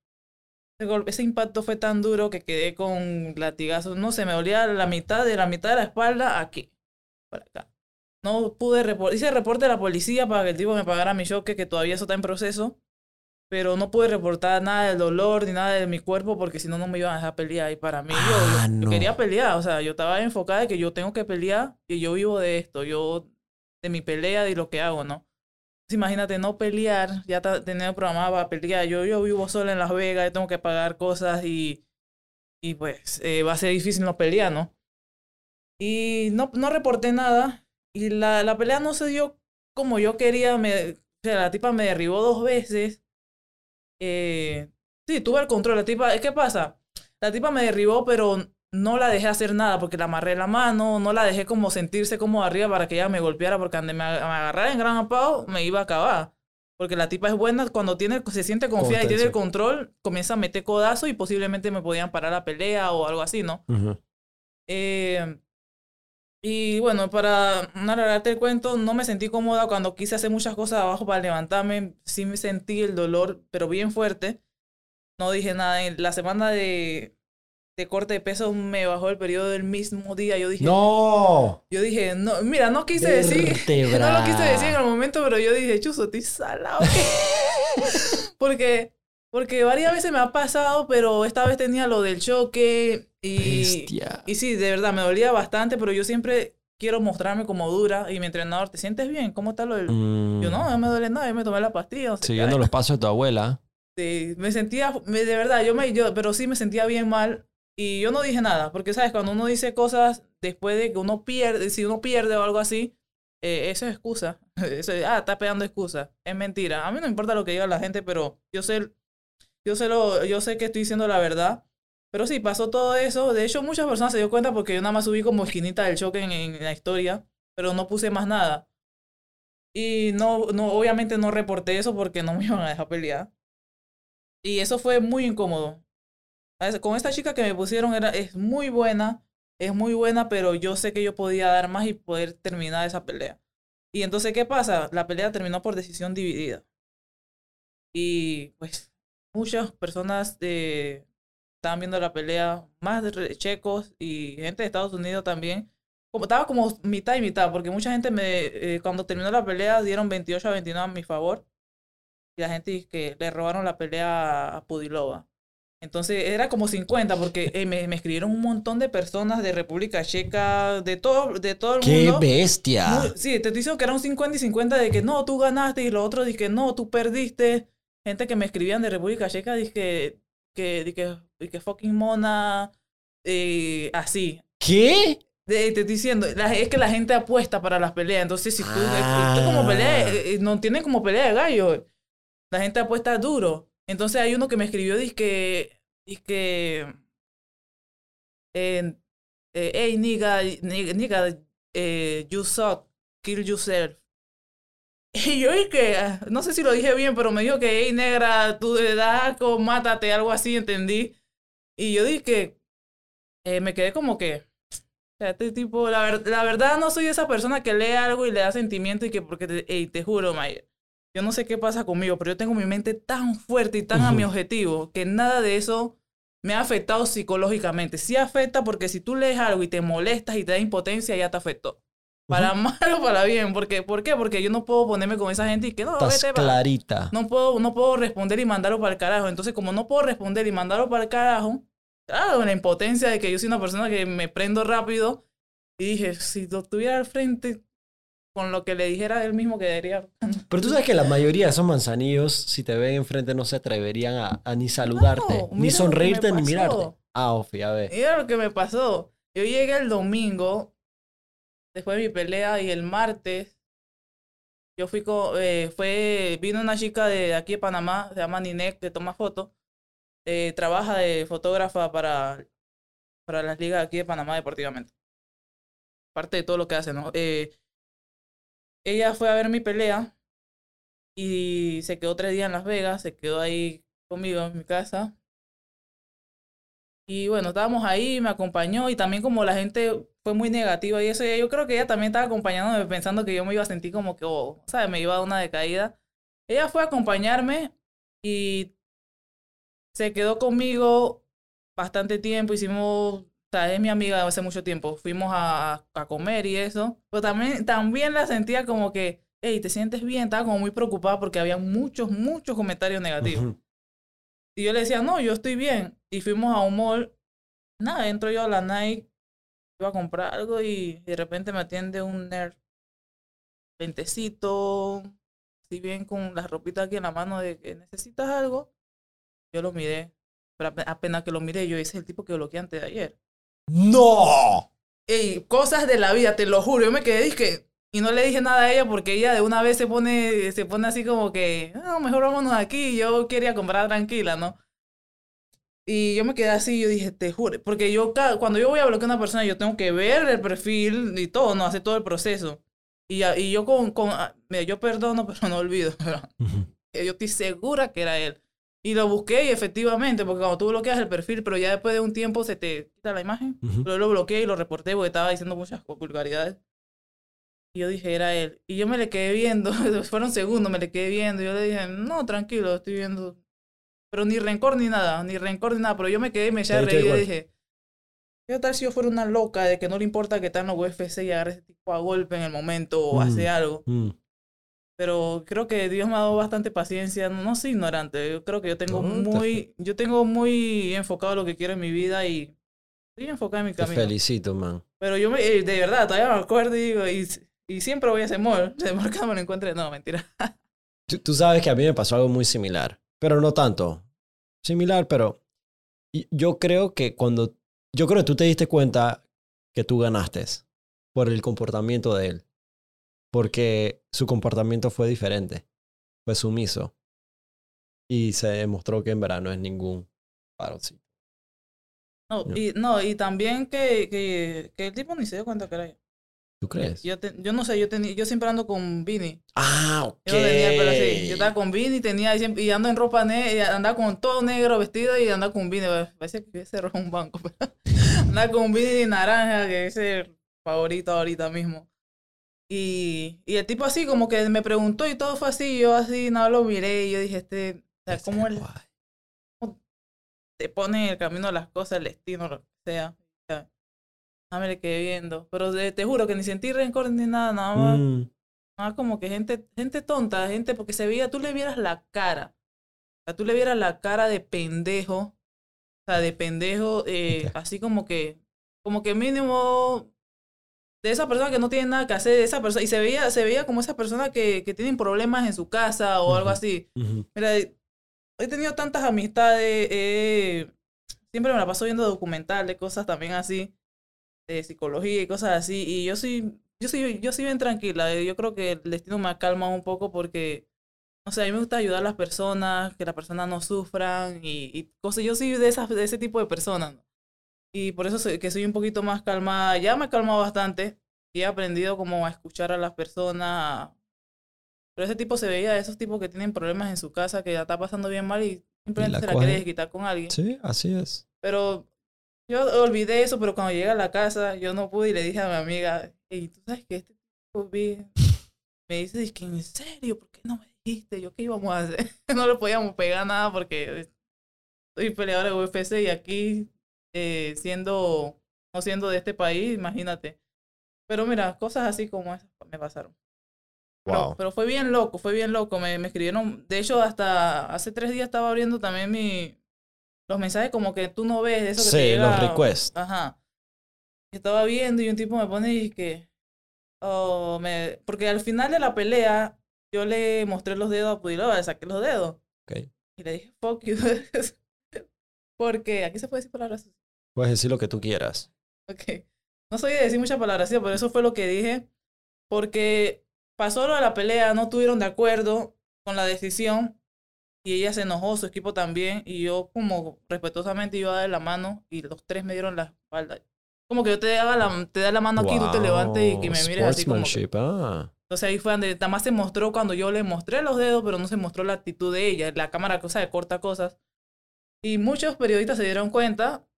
Ese, golpe- impacto fue tan duro que quedé con latigazos. No se me dolía la mitad de la mitad de la espalda aquí, acá. No pude reportar. Hice reporte a la policía para que el tipo me pagara mi choque, que todavía eso está en proceso. Pero no pude reportar nada del dolor ni nada de mi cuerpo porque si no, no me iban a dejar pelear. Y para mí, yo- yo, Ah, yo no. quería pelear. O sea, yo estaba enfocada de que yo tengo que pelear y yo vivo de esto. Yo, de mi pelea y lo que hago, ¿no? Entonces, imagínate no pelear, ya tener programada para pelear. Yo, yo vivo sola en Las Vegas, yo tengo que pagar cosas y y pues eh, va a ser difícil no pelear, ¿no? Y no, no reporté nada. Y la, la pelea no se dio como yo quería. Me, o sea, la tipa me derribó dos veces. Eh, sí, tuve el control. La tipa, ¿qué pasa? La tipa me derribó, pero no la dejé hacer nada porque la amarré la mano, no la dejé como sentirse como arriba para que ella me golpeara porque me, me agarrara en gran apao me iba a acabar. Porque la tipa es buena cuando tiene, se siente confiada y tiene el control, comienza a meter codazo y posiblemente me podían parar la pelea o algo así, ¿no? eh, y bueno, para no alargarte el cuento, no me sentí cómoda cuando quise hacer muchas cosas abajo para levantarme. Sí me sentí el dolor, pero bien fuerte. No dije nada. En la semana de, de corte de peso me bajó el periodo del mismo día. Yo dije, ¡No! Yo dije, no, mira, no quise decir, no lo quise decir en el momento, pero yo dije, chuzo, estoy salado. porque, porque varias veces me ha pasado, pero esta vez tenía lo del choque y, y sí, de verdad, me dolía bastante, pero yo siempre quiero mostrarme como dura y mi entrenador, ¿te sientes bien? ¿Cómo está lo del...? Yo no, mm. no me duele nada, yo me tomé la pastilla. Siguiendo los pasos de tu abuela. Sí, me sentía, de verdad, yo me, yo, pero sí me sentía bien mal y yo no dije nada, porque sabes, cuando uno dice cosas después de que uno pierde, si uno pierde o algo así, eh, eso es excusa. Eso ah, está pegando excusa. Es mentira. A mí no me importa lo que diga la gente, pero yo sé, yo sé, lo, yo sé que estoy diciendo la verdad. Pero sí, pasó todo eso. De hecho, muchas personas se dio cuenta porque yo nada más subí como esquinita del choque en, en la historia, pero no puse más nada. Y no, no, obviamente no reporté eso porque no me iban a dejar pelear. Y eso fue muy incómodo. Con esta chica que me pusieron era, es muy buena, es muy buena, pero yo sé que yo podía dar más y poder terminar esa pelea. Y entonces, ¿qué pasa? La pelea terminó por decisión dividida. Y pues muchas personas de, estaban viendo la pelea, más de checos y gente de Estados Unidos también. Como, estaba como mitad y mitad, porque mucha gente me, eh, cuando terminó la pelea dieron 28 a 29 a mi favor. Y la gente que le robaron la pelea a Pudilova. Entonces era como 50 porque eh, me, me, escribieron un montón de personas de República Checa, de todo, de todo el mundo. ¡Qué bestia! sí, te diciendo que era un 50 y 50 de que no, tú ganaste y lo otro dice que no, tú perdiste. Gente que me escribían de República Checa dice que, que, que fucking mona, eh, así. ¿Qué? te estoy diciendo, es que la gente apuesta para las peleas. Entonces, si tú, ah. como pelea, eh, no tienen como pelea de gallo. La gente apuesta duro. Entonces hay uno que me escribió, dice que, dice que, eh, hey nigga, nigga, eh, you suck, kill yourself. Y yo dije, ah, no sé si lo dije bien, pero me dijo que, hey negra, tú de daco, mátate, algo así, entendí. Y yo dije, eh, me quedé como que, o sea, este tipo, la, la verdad no soy esa persona que lee algo y le da sentimiento y que porque, te, hey, te juro, Mayer yo no sé qué pasa conmigo, pero yo tengo mi mente tan fuerte y tan a mi objetivo que nada de eso me ha afectado psicológicamente. Sí afecta porque si tú lees algo y te molestas y te da impotencia, ya te afectó. Para mal o para bien. Porque, ¿Por qué? Porque yo no puedo ponerme con esa gente y que no, Estás clarita. No puedo, no puedo responder y mandarlo para el carajo. Entonces, como no puedo responder y mandarlo para el carajo, claro, la impotencia de que yo soy una persona que me prendo rápido. Y dije, si lo tuviera al frente, con lo que le dijera él mismo quedaría. Pero tú sabes que la mayoría de esos manzanillos, si te ven enfrente, no se atreverían a, ni saludarte, ni sonreírte, ni mirarte. Ah, Ofi, a ver. Mira lo que me pasó. Yo llegué el domingo, después de mi pelea, y el martes, yo fui con, eh, fue, vino una chica de aquí de Panamá, se llama Ninek, que toma fotos. Eh, trabaja de fotógrafa para, para las ligas aquí de Panamá deportivamente. Parte de todo lo que hace, ¿no? Eh, ella fue a ver mi pelea y se quedó tres días en Las Vegas, se quedó ahí conmigo en mi casa. Y bueno, estábamos ahí, me acompañó y también como la gente fue muy negativa y eso, yo creo que ella también estaba acompañándome pensando que yo me iba a sentir como que, oh, ¿sabes? Me iba a dar una decaída. Ella fue a acompañarme y se quedó conmigo bastante tiempo, hicimos es mi amiga de hace mucho tiempo. Fuimos a, a comer y eso. Pero también, también la sentía como que, hey, ¿te sientes bien? Estaba como muy preocupada porque había muchos, muchos comentarios negativos. Y yo le decía, no, yo estoy bien. Y fuimos a un mall. Nada, entro yo a la Nike, iba a comprar algo y de repente me atiende un nerd. Ventecito, si bien con la ropita aquí en la mano de que necesitas algo. Yo lo miré. Pero ape- apenas que lo miré, yo es el tipo que bloqueé antes de ayer. ¡No! Ey, cosas de la vida, te lo juro. Yo me quedé, dije, y no le dije nada a ella porque ella de una vez se pone, se pone así como que, no, mejor vámonos aquí. Yo quería comprar tranquila, ¿no? Y yo me quedé así, yo dije, te juro, porque yo cuando yo voy a bloquear a una persona, yo tengo que ver el perfil y todo, no, hacer todo el proceso. Y, y yo con, con ah, mira, yo perdono, pero no olvido. Ujú. yo estoy segura que era él. Y lo busqué y efectivamente, porque cuando tú bloqueas el perfil, pero ya después de un tiempo se te quita la imagen, Ujú. pero yo lo bloqueé y lo reporté porque estaba diciendo muchas vulgaridades. Y yo dije, era él. Y yo me le quedé viendo, fueron segundos, me le quedé viendo. Y yo le dije, no, tranquilo, estoy viendo. Pero ni rencor ni nada, ni rencor ni nada. Pero yo me quedé me eché a Te reír y dije, ¿qué tal si yo fuera una loca de que no le importa que está en la UFC y agarre ese tipo a golpe en el momento o Mm. hace algo? Mm. pero creo que Dios me ha dado bastante paciencia. No, no soy ignorante. Yo creo que yo tengo No, te muy, yo tengo muy enfocado lo que quiero en mi vida y estoy enfocado en mi Te camino. felicito, man. Pero yo me, eh, de verdad, todavía me acuerdo y digo, y, y siempre voy a ese mall. Que me lo encuentre. No, mentira. Tú, tú sabes que a mí me pasó algo muy similar, pero no tanto. Similar, pero yo creo que cuando... Yo creo que tú te diste cuenta que tú ganaste por el comportamiento de él. Porque su comportamiento fue diferente. Fue sumiso. Y se demostró que en verdad no es ningún paroncito. No, No. y, no, y también que, que, que el tipo ni se dio cuenta que era yo. ¿Tú crees? Yo, te- yo no sé, yo, tenía, yo siempre ando con Vini. Ah, ok. Yo no tenía el pelo así. Yo estaba con Vini, tenía y siempre, y ando en ropa negra, andaba con todo negro vestido y andaba con Vini. Parece que hubiese robado un banco. pero andaba con Vini naranja, que es el favorito ahorita mismo. Y, y el tipo así como que me preguntó y todo fue así. Yo así nada lo miré y yo dije, este, o sea, ¿cómo Guay. te pone en el camino las cosas, el destino, lo que sea? O sea, nada me le quedé viendo. Pero de- te juro que ni sentí rencor ni nada, nada más. Mm, Ah, como que gente, gente tonta, gente, porque se veía, tú le vieras la cara. O sea, tú le vieras la cara de pendejo. O sea, de pendejo, eh, así como que, como que mínimo de esa persona que no tiene nada que hacer, de esa persona, y se veía, se veía como esa persona que, que tienen problemas en su casa o algo así. Mira, he tenido tantas amistades, eh, siempre me la paso viendo documentales, cosas también así, de psicología y cosas así, y yo soy, yo soy, yo soy bien tranquila, yo creo que el destino me calma un poco porque, no sé, a mí me gusta ayudar a las personas, que las personas no sufran y, y cosas, yo soy de, esas, de ese tipo de personas, ¿no? Y por eso soy, que soy un poquito más calmada, ya me he calmado bastante, y he aprendido como a escuchar a las personas, pero ese tipo se veía de esos tipos que tienen problemas en su casa, que ya está pasando bien mal y simplemente la se la cogen. quiere quitar con alguien. Sí, así es. Pero yo olvidé eso, pero cuando llegué a la casa, yo no pude y le dije a mi amiga, y tú sabes que este tipo vi-". me dice, "Es que en serio, ¿por qué no me dijiste? ¿Yo qué íbamos a hacer? no le podíamos pegar nada porque soy peleadora de UFC y aquí, eh, siendo, no siendo de este país, imagínate. Pero mira, cosas así como esas me pasaron. Pero, Wow. pero fue bien loco, fue bien loco. Me, me escribieron, de hecho, hasta hace tres días estaba abriendo también mi, los mensajes como que tú no ves, de eso que te Sí, llega. los requests. Ajá. Estaba viendo y un tipo me pone y que, oh, me, porque al final de la pelea yo le mostré los dedos a Pudilova, le saqué los dedos Ok. y le dije, fuck you. porque aquí se puede decir palabras. Puedes decir lo que tú quieras. Ok. No soy de decir muchas palabras, sí, pero eso fue lo que dije. Porque pasó lo de la pelea, no estuvieron de acuerdo con la decisión. Y ella se enojó, su equipo también. Y yo, como respetuosamente, iba a dar la mano. Y los tres me dieron la espalda. Como que yo te haga la, te da la mano aquí, tú te levantes y que me mires así como. que- ah. Entonces ahí fue donde nada más se mostró cuando yo le mostré los dedos, pero no se mostró la actitud de ella. La cámara, cosa de corta cosas. Y muchos periodistas se dieron cuenta,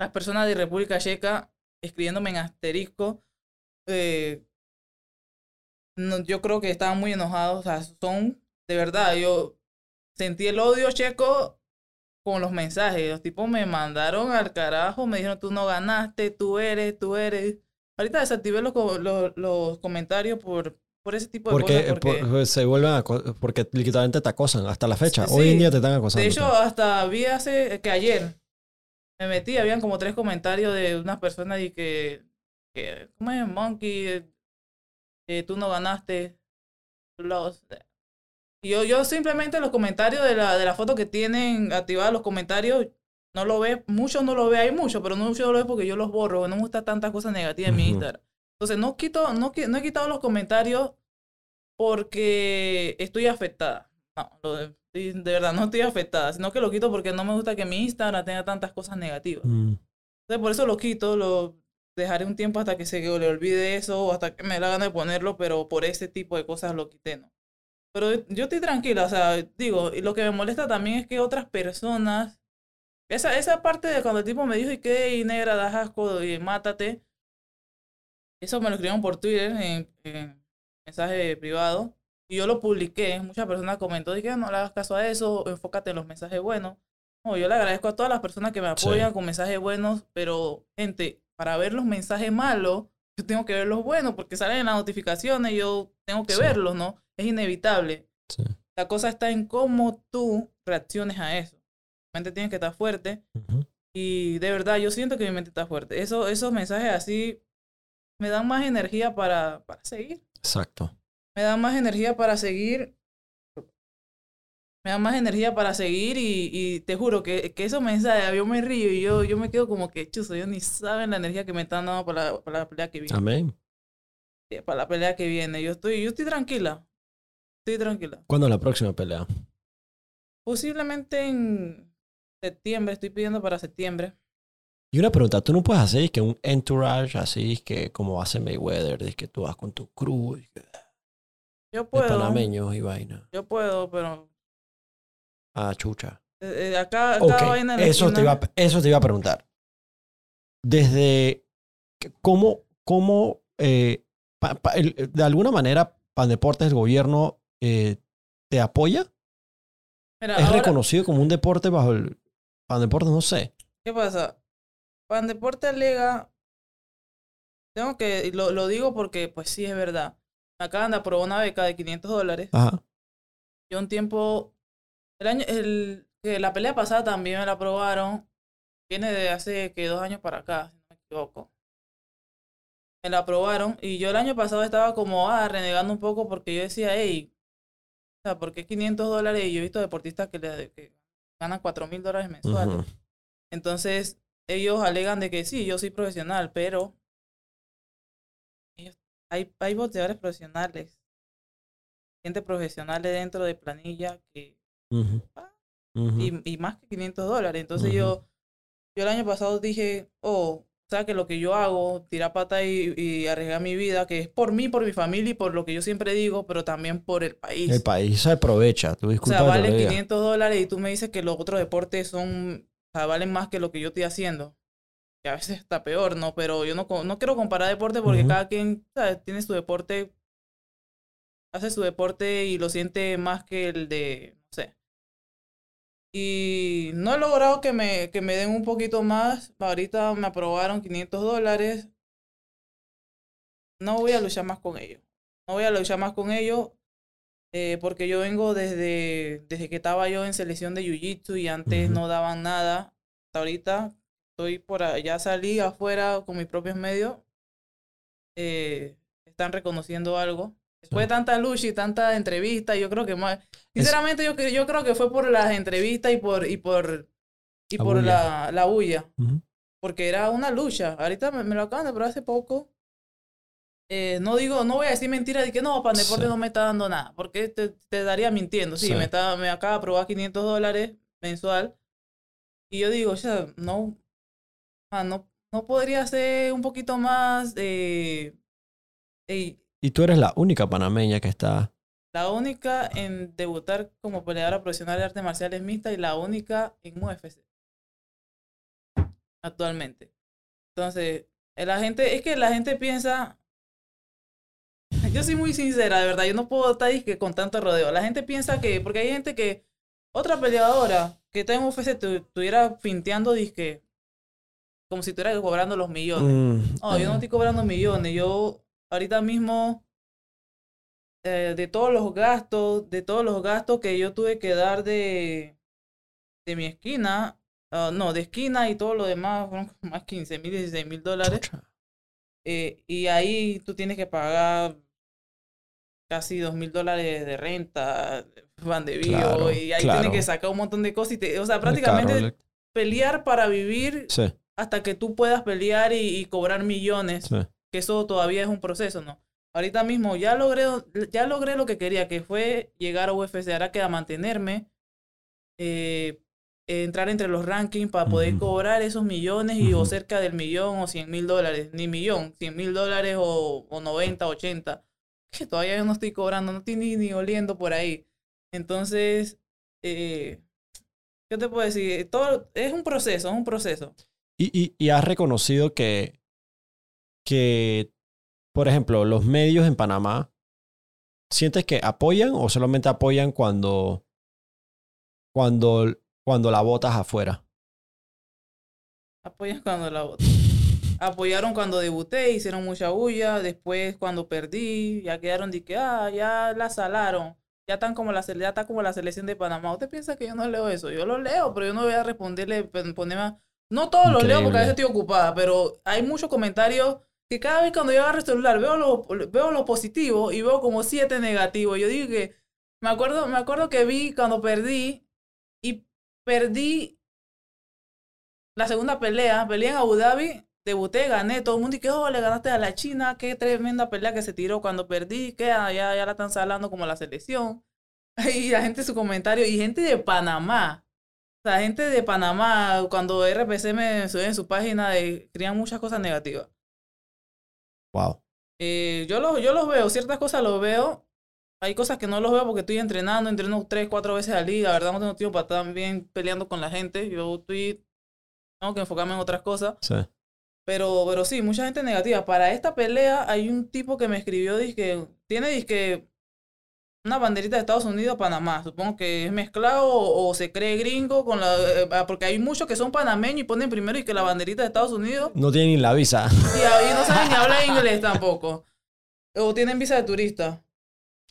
las personas de República Checa, escribiéndome en asterisco, eh, no, yo creo que estaban muy enojados. O sea, son, de verdad, yo sentí el odio checo con los mensajes. Los tipos me mandaron al carajo, me dijeron, tú no ganaste, tú eres, tú eres. Ahorita desactivé los, los, los comentarios por, por ese tipo de Porque, cosas. Porque, por- pues, se vuelven a porque literalmente te acosan hasta la fecha. Sí, Hoy en día te están acosando. de hecho, hasta vi hace que ayer me metí, habían como tres comentarios de unas personas y que, que ¿cómo es? Monkey, eh, tú no ganaste. Los, yo, yo simplemente los comentarios de la, de la foto que tienen activados los comentarios, no lo ve, muchos no lo ve, hay muchos, pero no muchos lo ve porque yo los borro, no me gusta tantas cosas negativas en mi. Instagram. Entonces no quito, no, no he quitado los comentarios porque estoy afectada. No, lo de, verdad no estoy afectada, sino que lo quito porque no me gusta que mi Instagram tenga tantas cosas negativas. Mm, Entonces por eso lo quito, lo dejaré un tiempo hasta que se le olvide eso o hasta que me dé la gana de ponerlo, pero por ese tipo de cosas lo quité, ¿no? Pero yo estoy tranquila, o sea, digo, y lo que me molesta también es que otras personas, esa, esa parte de cuando el tipo me dijo, y qué, y negra, das asco, y mátate, eso me lo escribieron por Twitter en, en mensaje privado, y yo lo publiqué, muchas personas comentó, dije, no le hagas caso a eso, enfócate en los mensajes buenos. No, yo le agradezco a todas las personas que me Sí. apoyan con mensajes buenos, pero gente, para ver los mensajes malos, yo tengo que ver los buenos, porque salen en las notificaciones, yo tengo que Sí. verlos, ¿no? Es inevitable. sí. La cosa está en cómo tú reacciones a eso. Tu mente tiene que estar fuerte y de verdad yo siento que mi mente está fuerte. Eso, esos mensajes así me dan más energía para, para seguir. Exacto. Me dan más energía para seguir. Me dan más energía para seguir y, y te juro que, que esos mensajes, yo me río y yo, yo me quedo como que chuzo, yo ni saben la energía que me están dando para la, para la pelea que viene. Amén. Para la pelea que viene. Yo estoy, yo estoy tranquila. Estoy tranquila. ¿Cuándo es la próxima pelea? Posiblemente en septiembre, estoy pidiendo para septiembre. Y una pregunta, tú no puedes hacer que un entourage así que como hace Mayweather, de que tú vas con tu crew que- de Yo puedo. panameños y vaina. Yo puedo, pero Ah, chucha. eh, eh, acá, acá Ok, vaina eso te, iba, a- eso te iba a preguntar. Desde cómo, cómo eh, pa- pa- el- de alguna manera Pan Deportes, el gobierno, eh, te apoya. Mira, Es ahora- reconocido como un deporte bajo el Pan Deportes, no sé. ¿Qué pasa? Pan Deporte alega, tengo que, lo, lo digo porque pues sí es verdad. Me acaban de aprobar una beca de 500 dólares. Ajá. Yo un tiempo, el año, el, que la pelea pasada también me la aprobaron. Viene de hace que dos años para acá, si no me equivoco. Me la aprobaron y yo el año pasado estaba como, ah, renegando un poco porque yo decía, hey, sea, ¿por qué 500 dólares? Y yo he visto deportistas que, le, que ganan 4 mil dólares mensuales. Entonces, ellos alegan de que sí, yo soy profesional, pero ellos- hay, hay boxeadores profesionales, gente profesionales dentro de planilla que. Ah. Y, y más que 500 dólares. Entonces yo, yo el año pasado dije, oh, sea que lo que yo hago, tirar pata y, y arriesgar mi vida, que es por mí, por mi familia y por lo que yo siempre digo, pero también por el país. El país se aprovecha. Tú O disculpa sea, vale diga. 500 dólares y tú me dices que los otros deportes son, o sea, valen más que lo que yo estoy haciendo. Que a veces está peor, ¿no? Pero yo no, no quiero comparar deportes porque Ujú. cada quien ¿sabes? tiene su deporte, hace su deporte y lo siente más que el de. Y no he logrado que me, que me den un poquito más. Ahorita me aprobaron 500 dólares. No voy a luchar más con ellos. No voy a luchar más con ellos eh, porque yo vengo desde, desde que estaba yo en selección de Jiu-Jitsu y antes no daban nada. Hasta ahorita estoy por allá, salí afuera con mis propios medios. Eh, están reconociendo algo. Después de tanta lucha y tanta entrevista, yo creo que más... Sinceramente, yo, yo creo que fue por las entrevistas y por, y por, y La por bulla. la, la bulla. Porque era una lucha. Ahorita me, me lo acaban de probar hace poco. Eh, no digo, no voy a decir mentira de que no, Pan Deporte Sí. no me está dando nada. Porque te, te daría mintiendo. Sí, Sí. Me, está, me acaba de aprobar 500 dólares mensual. Y yo digo, ya, no, ah, no, no podría ser un poquito más. Eh, Y tú eres la única panameña que está. la única en debutar como peleadora profesional de artes marciales mixtas y la única en UFC. Actualmente. Entonces, eh, la gente, es que la gente piensa. Yo soy muy sincera, de verdad. Yo no puedo estar disque con tanto rodeo. La gente piensa que. Porque hay gente que. Otra peleadora que está en UFC tu- estuviera finteando disque. Como si estuviera cobrando los millones. Mm, No, yo no ah, estoy cobrando millones. Yo ahorita mismo, eh, de todos los gastos, de todos los gastos que yo tuve que dar de, de mi esquina, ah, no, de esquina y todo lo demás, fueron como más 15 mil, 16 mil dólares. eh, y ahí tú tienes que pagar casi dos mil dólares de renta, van de vivo, Claro, y ahí claro. tiene que sacar un montón de cosas. Y te- o sea, prácticamente pelear para vivir Sí, hasta que tú puedas pelear y, y cobrar millones, sí. Que eso todavía es un proceso, ¿no? Ahorita mismo ya logré, ya logré lo que quería, que fue llegar a UFC. Ahora queda mantenerme, eh, entrar entre los rankings para poder cobrar esos millones y o cerca del millón o cien mil dólares, ni millón, cien mil dólares o, o 90, 80, que todavía yo no estoy cobrando, no estoy ni, ni oliendo por ahí. Entonces, eh, ¿qué te puedo decir? Todo es un proceso, es un proceso. Y, y, y has reconocido que, que, por ejemplo, los medios en Panamá, ¿sientes que apoyan o solamente apoyan cuando, cuando, cuando la botas afuera? Apoyan cuando la voto. Apoyaron cuando debuté, hicieron mucha bulla. Después, cuando perdí, ya quedaron de que, ah, ya la salaron. Ya están como la, ya está como la selección de Panamá. ¿Usted piensa que yo no leo eso? Yo lo leo, pero yo no voy a responderle, ponerme No todos los leo porque a veces estoy ocupada, pero hay muchos comentarios que cada vez cuando yo agarro el celular veo lo, veo lo positivo y veo como siete negativos. Yo digo que, me acuerdo, me acuerdo que vi cuando perdí y perdí la segunda pelea, peleé en Abu Dhabi, debuté, gané, todo el mundo y que, oh, le ganaste a la China, qué tremenda pelea que se tiró cuando perdí, que ya, ya la están salando como la selección. Y la gente su comentario, y gente de Panamá, o sea, gente de Panamá, cuando RPC me sube en su página, de, escribían muchas cosas negativas. Wow. Eh, yo, los, yo los veo, ciertas cosas los veo. Hay cosas que no los veo porque estoy entrenando, entreno tres, cuatro veces al día. La verdad no tengo tiempo para estar bien peleando con la gente. Yo estoy, tengo que enfocarme en otras cosas. Sí. Pero, pero sí, mucha gente negativa. Para esta pelea hay un tipo que me escribió, que tiene dizque una banderita de Estados Unidos, Panamá. Supongo que es mezclado o, o se cree gringo con la... eh, porque hay muchos que son panameños y ponen primero y que la banderita de Estados Unidos No tienen ni la visa. y ahí no saben ni hablar inglés tampoco. O tienen visa de turista.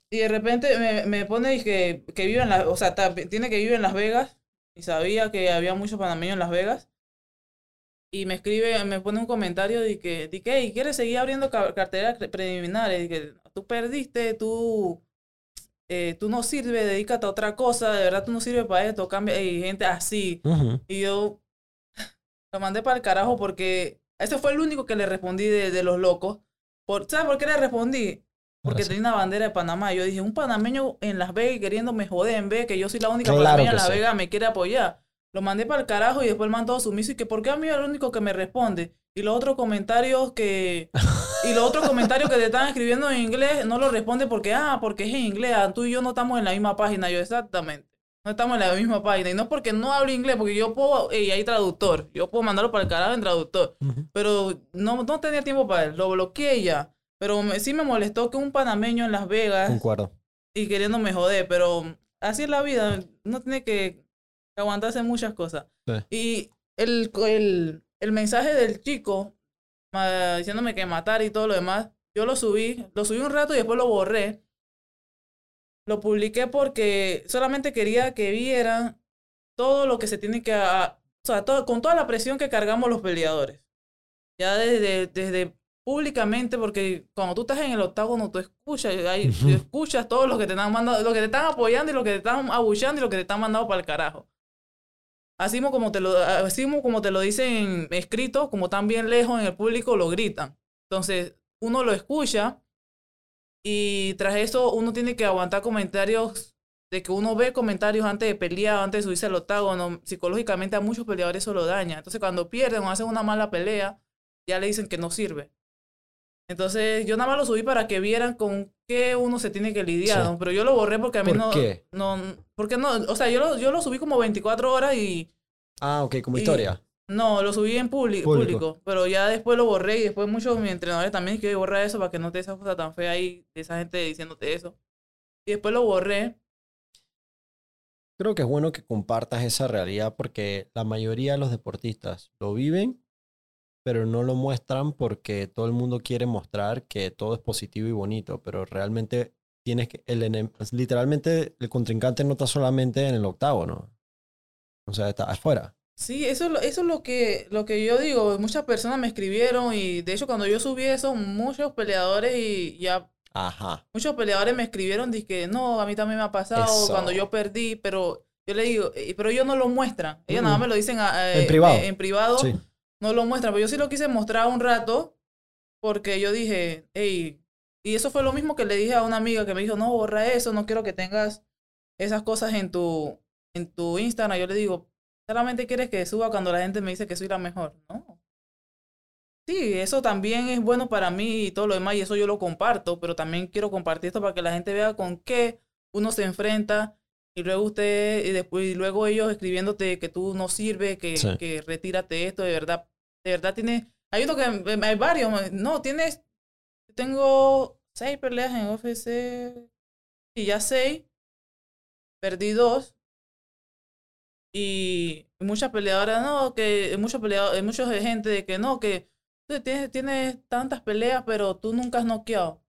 Y de repente me, me pone que, que vive en la, o sea, tiene que vivir en Las Vegas. Y sabía que había muchos panameños en Las Vegas. Y me escribe, me pone un comentario de que, de que "Hey, ¿quieres seguir abriendo ca- carteras pre- preliminares? Y que tú perdiste, tú, eh, tú no sirves, dedícate a otra cosa, de verdad tú no sirves para esto, cambia, y gente así. Y yo lo mandé para el carajo porque ese fue el único que le respondí de, de los locos. Por, ¿Sabes por qué le respondí? Porque sí. tenía una bandera de Panamá. Yo dije, un panameño en Las Vegas y queriéndome joder en vez que yo soy la única Claro panameña en Las sí. Vegas, me quiere apoyar. Lo mandé para el carajo y después el man todo sumiso y que por qué a mí es el único que me responde. Y los otros comentarios que... y los otros comentarios que te están escribiendo en inglés no lo responde porque, ah, porque es en inglés. ah, Tú y yo no estamos en la misma página. Yo, exactamente. No estamos en la misma página. Y no es porque no hablo inglés, porque yo puedo, y hay traductor. Yo puedo mandarlo para el carajo en traductor. Pero no, no tenía tiempo para él. Lo bloqueé ya. Pero me- sí me molestó que un panameño en Las Vegas Concuerdo. y queriéndome joder. Pero así es la vida. Uno tiene que aguantarse muchas cosas. Sí. Y el, el, el mensaje del chico diciéndome que matar y todo lo demás, yo lo subí. Lo subí un rato y después lo borré. Lo publiqué porque solamente quería que vieran todo lo que se tiene que... a- o sea, todo, con toda la presión que cargamos los peleadores. Ya desde, desde públicamente, porque cuando tú estás en el octágono, tú escuchas, Ujú. escuchas todos los que te están mandando, los que te están apoyando y los que te están abuchando y los que te están mandando para el carajo. Así como te lo, así como te lo dicen escrito, como están bien lejos en el público, lo gritan. Entonces, uno lo escucha y tras eso uno tiene que aguantar comentarios de que uno ve comentarios antes de pelear, antes de subirse al octágono. Psicológicamente a muchos peleadores eso lo daña. Entonces, cuando pierden o hacen una mala pelea, ya le dicen que no sirve. Entonces, yo nada más lo subí para que vieran con qué uno se tiene que lidiar. Pero yo lo borré porque a mí ¿Por no, qué? no. Porque no. O sea, yo lo, yo lo subí como 24 horas y. Ah, ok, como Y- historia. No, lo subí en Público. público. Pero ya después lo borré y después muchos de mis entrenadores también que borrar eso para que no te esa cosa tan fea ahí, de esa gente diciéndote eso. Y después lo borré. Creo que es bueno que compartas esa realidad porque la mayoría de los deportistas lo viven, pero no lo muestran porque todo el mundo quiere mostrar que todo es positivo y bonito, pero realmente tienes que, el literalmente el contrincante no está solamente en el octavo, O sea, está afuera. Sí, eso, es lo- eso es lo que, lo que yo digo. Muchas personas me escribieron y de hecho cuando yo subí eso, muchos peleadores y ya Ajá. Muchos peleadores me escribieron que no, a mí también me ha pasado Eso. cuando yo perdí, pero yo le digo, "Eh, pero ellos no lo muestran. Ellos nada Mm. más me lo dicen a- eh, En privado. eh, en privado, Sí. No lo muestran. Pero yo sí lo quise mostrar un rato porque yo dije, hey, y eso fue lo mismo que le dije a una amiga que me dijo, no, borra eso, no quiero que tengas esas cosas en tu, en tu Instagram. Yo le digo, solamente quieres que suba cuando la gente me dice que soy la mejor. No. Sí, eso también es bueno para mí y todo lo demás, y eso yo lo comparto, pero también quiero compartir esto para que la gente vea con qué uno se enfrenta y luego usted, y después, y luego ellos escribiéndote que tú no sirves, que, Sí. que retírate esto, de verdad, de verdad tiene, hay uno que, hay varios, no, tienes, tengo seis peleas en UFC, y ya seis, perdí dos, y muchas peleadoras, no, que muchos peleadores, mucha gente de que no, que tienes, tienes tantas peleas, pero tú nunca has noqueado.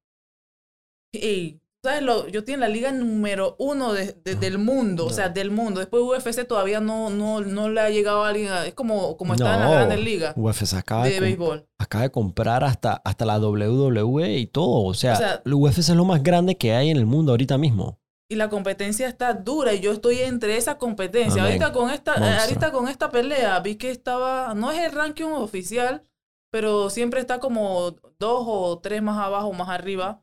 Y, ¿sabes? Lo, yo tengo la liga número uno de, de- del mundo, o sea, del mundo. Después UFC todavía no, no, no le ha llegado a alguien, a- es como, como está en las grandes ligas UFC acaba de, de béisbol. acaba de comprar hasta, hasta la WWE y todo. O sea, O sea- el UFC es lo más grande que hay en el mundo ahorita mismo. Y la competencia está dura y yo estoy entre esa competencia. Amén. Ahorita con esta, eh, ahorita con esta pelea vi que estaba, no es el ranking oficial, pero siempre está como dos o tres más abajo, más arriba.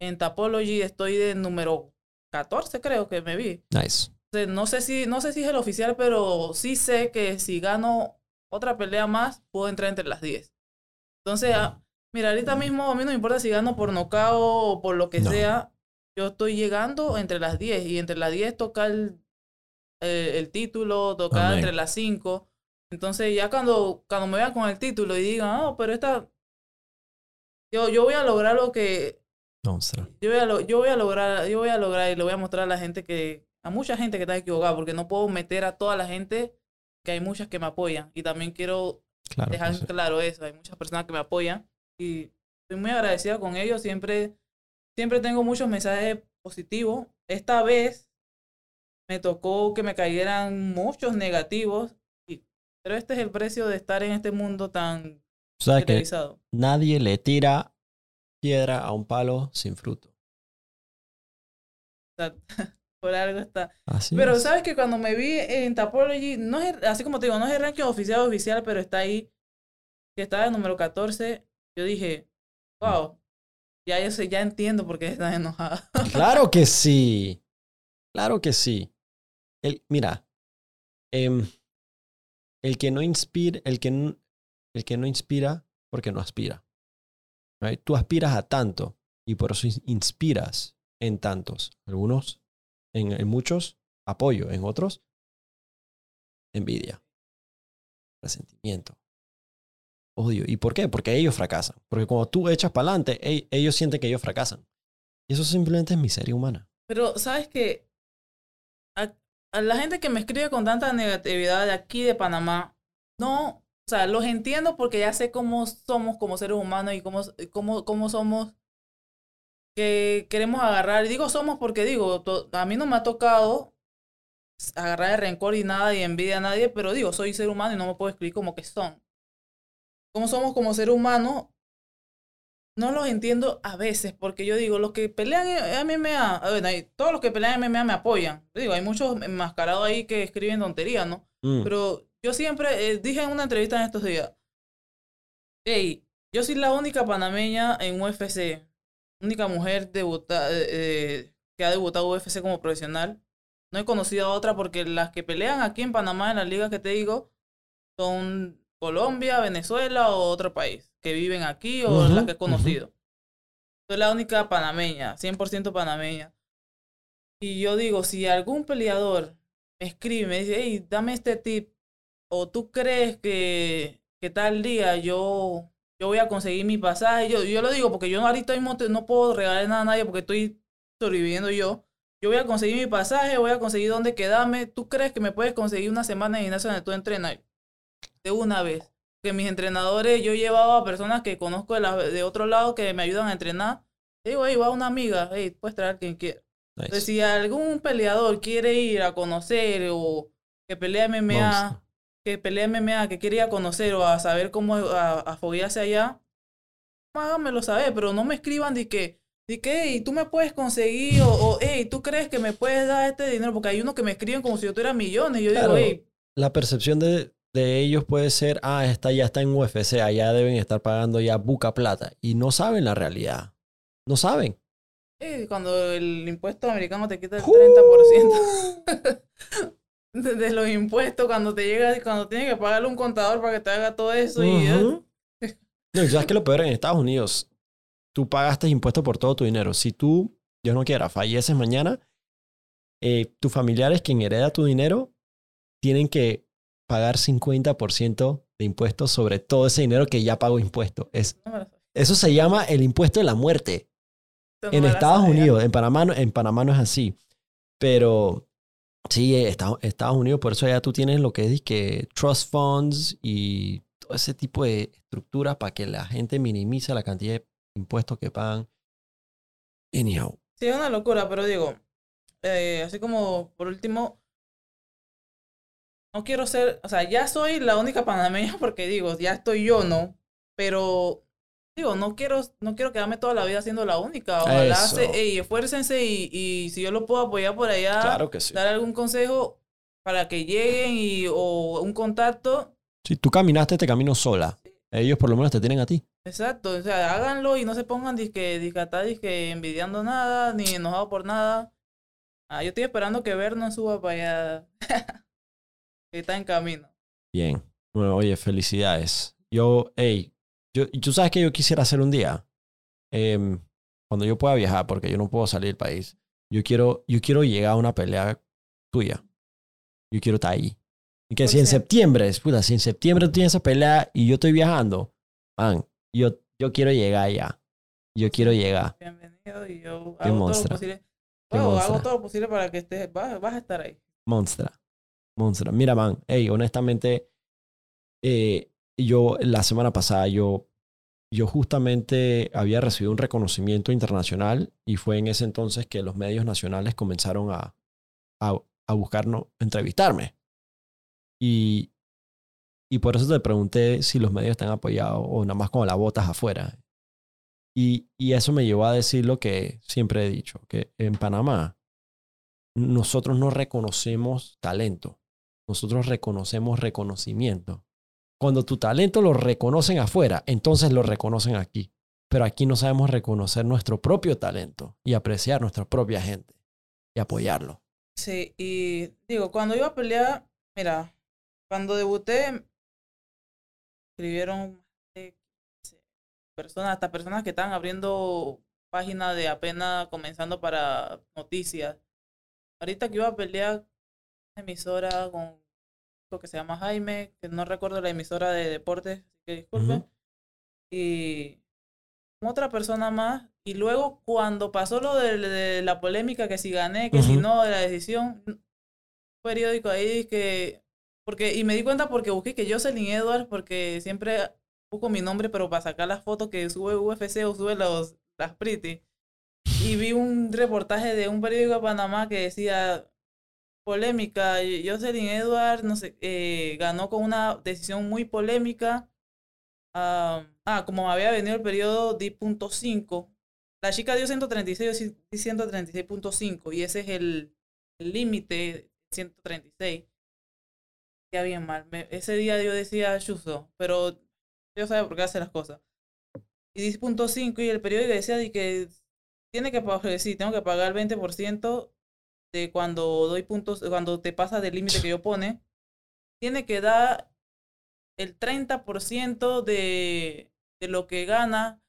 En Tapology estoy de número 14, creo que me vi. Nice. No sé si, no sé si es el oficial, pero sí sé que si gano otra pelea más, puedo entrar entre las 10. Entonces, ah, mira, ahorita mismo a mí no me importa si gano por nocao o por lo que No. sea. Yo estoy llegando entre las 10 y entre las 10 tocar el, eh, el título, tocar entre las 5. Entonces, ya cuando, cuando me vean con el título y digan, ah, pero esta. Yo, yo voy a lograr lo que, Monstruo. yo voy, a lo- yo voy a lograr, yo voy a lograr y le voy a mostrar a la gente que, a mucha gente que está equivocada, porque no puedo meter a toda la gente, que hay muchas que me apoyan. Y también quiero Claro. dejar que sí. claro eso, hay muchas personas que me apoyan y estoy muy agradecida con ellos, siempre, siempre tengo muchos mensajes positivos. Esta vez me tocó que me cayeran muchos negativos, y, pero este es el precio de estar en este mundo tan que televisado. nadie le tira piedra a un palo sin fruto. Por algo está. Así Pero es. sabes que cuando me vi en Tapology, no es, así como te digo, no es el ranking oficial oficial, pero está ahí, que está en número 14, yo dije, wow, ya yo sé, ya entiendo por qué estás enojada. Claro que sí. Claro que sí. El, mira, em, el que no inspira, el que, el que no inspira, porque no aspira. Tú aspiras a tanto y por eso ins- inspiras en tantos. Algunos, en, en muchos, apoyo. En otros, envidia, resentimiento, odio. ¿Y por qué? Porque ellos fracasan. Porque cuando tú echas para adelante, ellos sienten que ellos fracasan. Y eso simplemente es miseria humana. Pero sabes que a, a la gente que me escribe con tanta negatividad de aquí de Panamá, no, o sea, los entiendo porque ya sé cómo somos como seres humanos y cómo, cómo, cómo somos que queremos agarrar. Y digo somos porque digo, a mí no me ha tocado agarrar el rencor y nada y envidia a nadie, pero digo, soy ser humano y no me puedo escribir como que son. Cómo somos como ser humano, no los entiendo a veces, porque yo digo, los que pelean en MMA, a ver, hay- todos los que pelean en MMA me apoyan. Yo digo, hay muchos enmascarados ahí que escriben tonterías, ¿no? Mm, Pero yo siempre eh, dije en una entrevista en estos días, hey, yo soy la única panameña en UFC, única mujer debuta, eh, eh, que ha debutado UFC como profesional. No he conocido a otra porque las que pelean aquí en Panamá, en las ligas que te digo, son Colombia, Venezuela o otro país, que viven aquí o las que he conocido. Soy la única panameña, 100% panameña. Y yo digo, si algún peleador me escribe me dice, hey, dame este tip, o tú crees que, que tal día yo, yo voy a conseguir mi pasaje, yo, yo lo digo porque yo ahorita mismo no puedo regalar nada a nadie porque estoy sobreviviendo yo. Yo voy a conseguir mi pasaje, voy a conseguir dónde quedarme. ¿Tú crees que me puedes conseguir una semana en gimnasio donde tú entrenas? De una vez. Que mis entrenadores, yo he llevado a personas que conozco de, la- de otro lado que me ayudan a entrenar. Digo, hey, va una amiga, hey, puedes traer quien quiera. nice. Entonces, si algún peleador quiere ir a conocer o que pelea MMA. Que pelea MMA, que quiere ir a conocer o a saber cómo a, a foguearse allá, háganmelo saber, pero no me escriban de que ¿Y qué? ¿Y tú me puedes conseguir? O, o, hey, ¿tú crees que me puedes dar este dinero? Porque hay unos que me escriben como si yo tuviera millones. Yo Claro. digo, hey, La percepción de, de ellos puede ser, ah, está, ya está en UFC, allá deben estar pagando ya buca plata. Y no saben la realidad. No saben. hey, cuando el impuesto americano te quita el ¡Uh! 30% de, de los impuestos, cuando te llega, cuando tienes que pagarle un contador para que te haga todo eso. Y, Ujú. No, y sabes que lo peor en Estados Unidos, tú pagaste impuestos por todo tu dinero. Si tú, Dios no quiera, falleces mañana, eh, tus familiares, quien hereda tu dinero, tienen que pagar 50% de impuestos sobre todo ese dinero que ya pagó impuestos. Es, eso se llama el impuesto de la muerte. No en Estados. Unidos, en Panamá, en Panamá no es así. Pero sí, eh, Estados, Unidos, por eso allá tú tienes lo que es que trust funds y todo ese tipo de estructuras para que la gente minimice la cantidad de impuestos que pagan. Anyhow. Sí, es una locura, pero digo, eh, así como por último, no quiero ser, o sea, ya soy la única panameña porque digo, ya estoy yo, ¿no? Pero digo, no quiero, no quiero quedarme toda la vida siendo la única. Ojalá se, esfuércense y, y si yo lo puedo apoyar por allá, Claro que sí. dar algún consejo para que lleguen y, o un contacto. Si tú caminaste este camino sola, ellos por lo menos te tienen a ti. Exacto, o sea, háganlo y no se pongan disque, disque, envidiando nada, ni enojados por nada. Ah, yo estoy esperando que Vernon suba para allá. que está en camino. Bien. Bueno, oye, felicidades. Yo, hey, yo, y tú sabes que yo quisiera hacer un día. Em, cuando yo pueda viajar, porque yo no puedo salir del país. Yo quiero, yo quiero llegar a una pelea tuya. Yo quiero estar ahí. Y que si en ser- septiembre, puta, si en septiembre tú tienes esa pelea y yo estoy viajando, man, yo, yo quiero llegar allá. Yo quiero llegar. Bienvenido y yo hago todo monstruo. lo posible. Hago todo lo posible para que estés, vas, vas a estar ahí. Monstra. Monstra. Mira, man, hey, honestamente, eh, yo la semana pasada, yo, yo justamente había recibido un reconocimiento internacional y fue en ese entonces que los medios nacionales comenzaron a, a, a buscarnos, entrevistarme. Y, y por eso te pregunté si los medios están apoyados o nada más con las botas afuera. Y, y eso me llevó a decir lo que siempre he dicho, que en Panamá nosotros no reconocemos talento, nosotros reconocemos reconocimiento. Cuando tu talento lo reconocen afuera, entonces lo reconocen aquí. Pero aquí no sabemos reconocer nuestro propio talento y apreciar nuestra propia gente y apoyarlo. Sí, y digo, cuando iba a pelear, mira, cuando debuté, escribieron personas, hasta personas que estaban abriendo páginas de apenas comenzando para noticias. Ahorita que iba a pelear emisora con que se llama Jaime, que no recuerdo la emisora de deportes, así que disculpen. Ujú. Y con otra persona más. Y luego cuando pasó lo de, de la polémica, que si gané, que si Ujú. no, de la decisión, un periódico ahí que... Porque, y me di cuenta porque busqué que Jocelyn Edwards, porque siempre busco mi nombre, pero para sacar las fotos que sube UFC o sube los, las Pretty. Y vi un reportaje de un periódico de Panamá que decía polémica, Jocelyn Edwards, no sé, eh, ganó con una decisión muy polémica. Ah, ah, como había venido el periodo D.5, la chica dio 136, yo sí di 136.5 y ese es el límite 136. Ya bien mal. Ese día yo decía chuzo, pero yo sabe por qué hace las cosas. Y 10.5 y el periódico decía de que tiene que pagar, tengo que pagar el 20% de cuando doy puntos, cuando te pasas del límite que yo pone. Tiene que dar el 30% de, de lo que gana.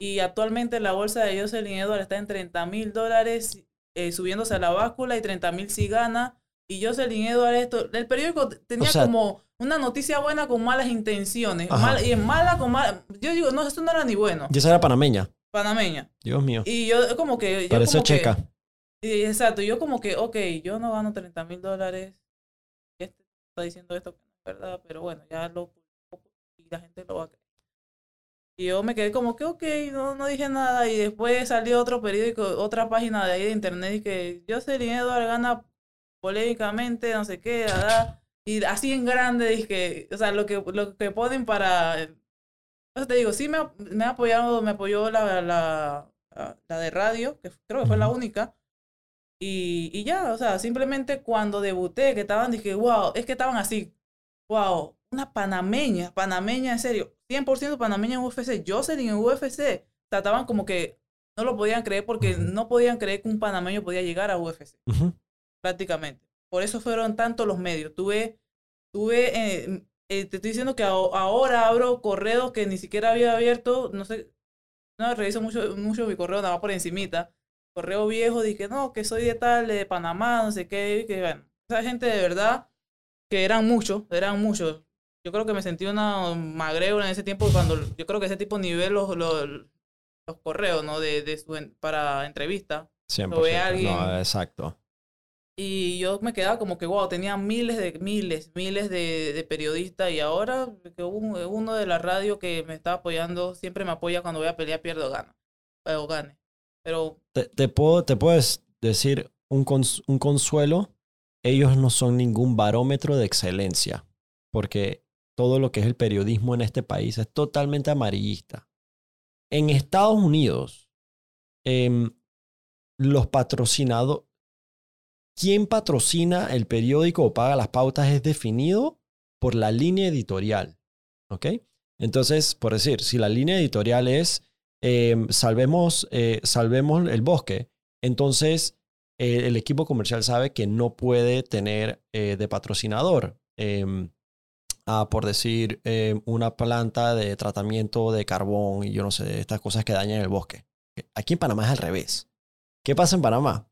Y actualmente la bolsa de Jocelyn Edwards está en 30 mil dólares, eh, subiéndose a la báscula y 30 mil si gana. Y Jocelyn Edwards, esto, el periódico tenía sea- como una noticia buena con malas intenciones. Mal- y es mala con mala. Yo digo, no, esto no era ni bueno. Y esa era panameña. Panameña. Dios mío. Y yo como que... Yo Pareció como que- checa. Y exacto, yo como que, ok, yo no gano 30 mil dólares. Este está diciendo esto que no es verdad, pero bueno, ya lo y la gente lo va a creer. Y yo me quedé como que, ok, no, no dije nada. Y después salió otro periódico, otra página de ahí de internet y que Jocelyn Edward gana polémicamente, no sé qué, ¿verdad? y así en grande, dije, o sea, lo que, lo que ponen para... Entonces te digo, sí me, me ha apoyado, me apoyó la, la de radio, que creo que fue la única. Y, y ya, o sea, simplemente cuando debuté, que estaban, dije, wow, es que estaban así, wow, una panameña, panameña, en serio, 100% panameña en UFC, Jocelyn en UFC, trataban como que no lo podían creer porque no podían creer que un panameño podía llegar a UFC, prácticamente. Por eso fueron tantos los medios. Tuve, tuve, eh, eh, te estoy diciendo que aho- ahora abro correos que ni siquiera había abierto, no sé, no reviso mucho, mucho mi correo, nada más por encimita. Correo viejo, dije, no, que soy de tal, de Panamá, no sé qué, y que bueno, esa gente de verdad, que eran muchos, eran muchos. Yo creo que me sentí una magreo en ese tiempo cuando, yo creo que ese tipo nivel los, los, los correos, ¿no? De, de su, en- para entrevista. 100%. Lo ve alguien. No, exacto. Y yo me quedaba como que, wow, tenía miles de, miles, miles de, de periodistas y ahora que un- uno de la radio que me está apoyando, siempre me apoya cuando voy a pelear, pierdo o gana, o gane. Pero Te, te puedo, te puedes decir un, cons- un consuelo. Ellos no son ningún barómetro de excelencia. Porque todo lo que es el periodismo en este país es totalmente amarillista. En Estados Unidos, em, los patrocinados, quién patrocina el periódico o paga las pautas es definido por la línea editorial. ¿Ok? Entonces, por decir, si la línea editorial es eh, salvemos, eh, salvemos el bosque, entonces el equipo comercial sabe que no puede tener eh, de patrocinador, em, ah, por decir, em, una planta de tratamiento de carbón y yo no sé, estas cosas que dañan el bosque. Aquí en Panamá es al revés. ¿Qué pasa en Panamá?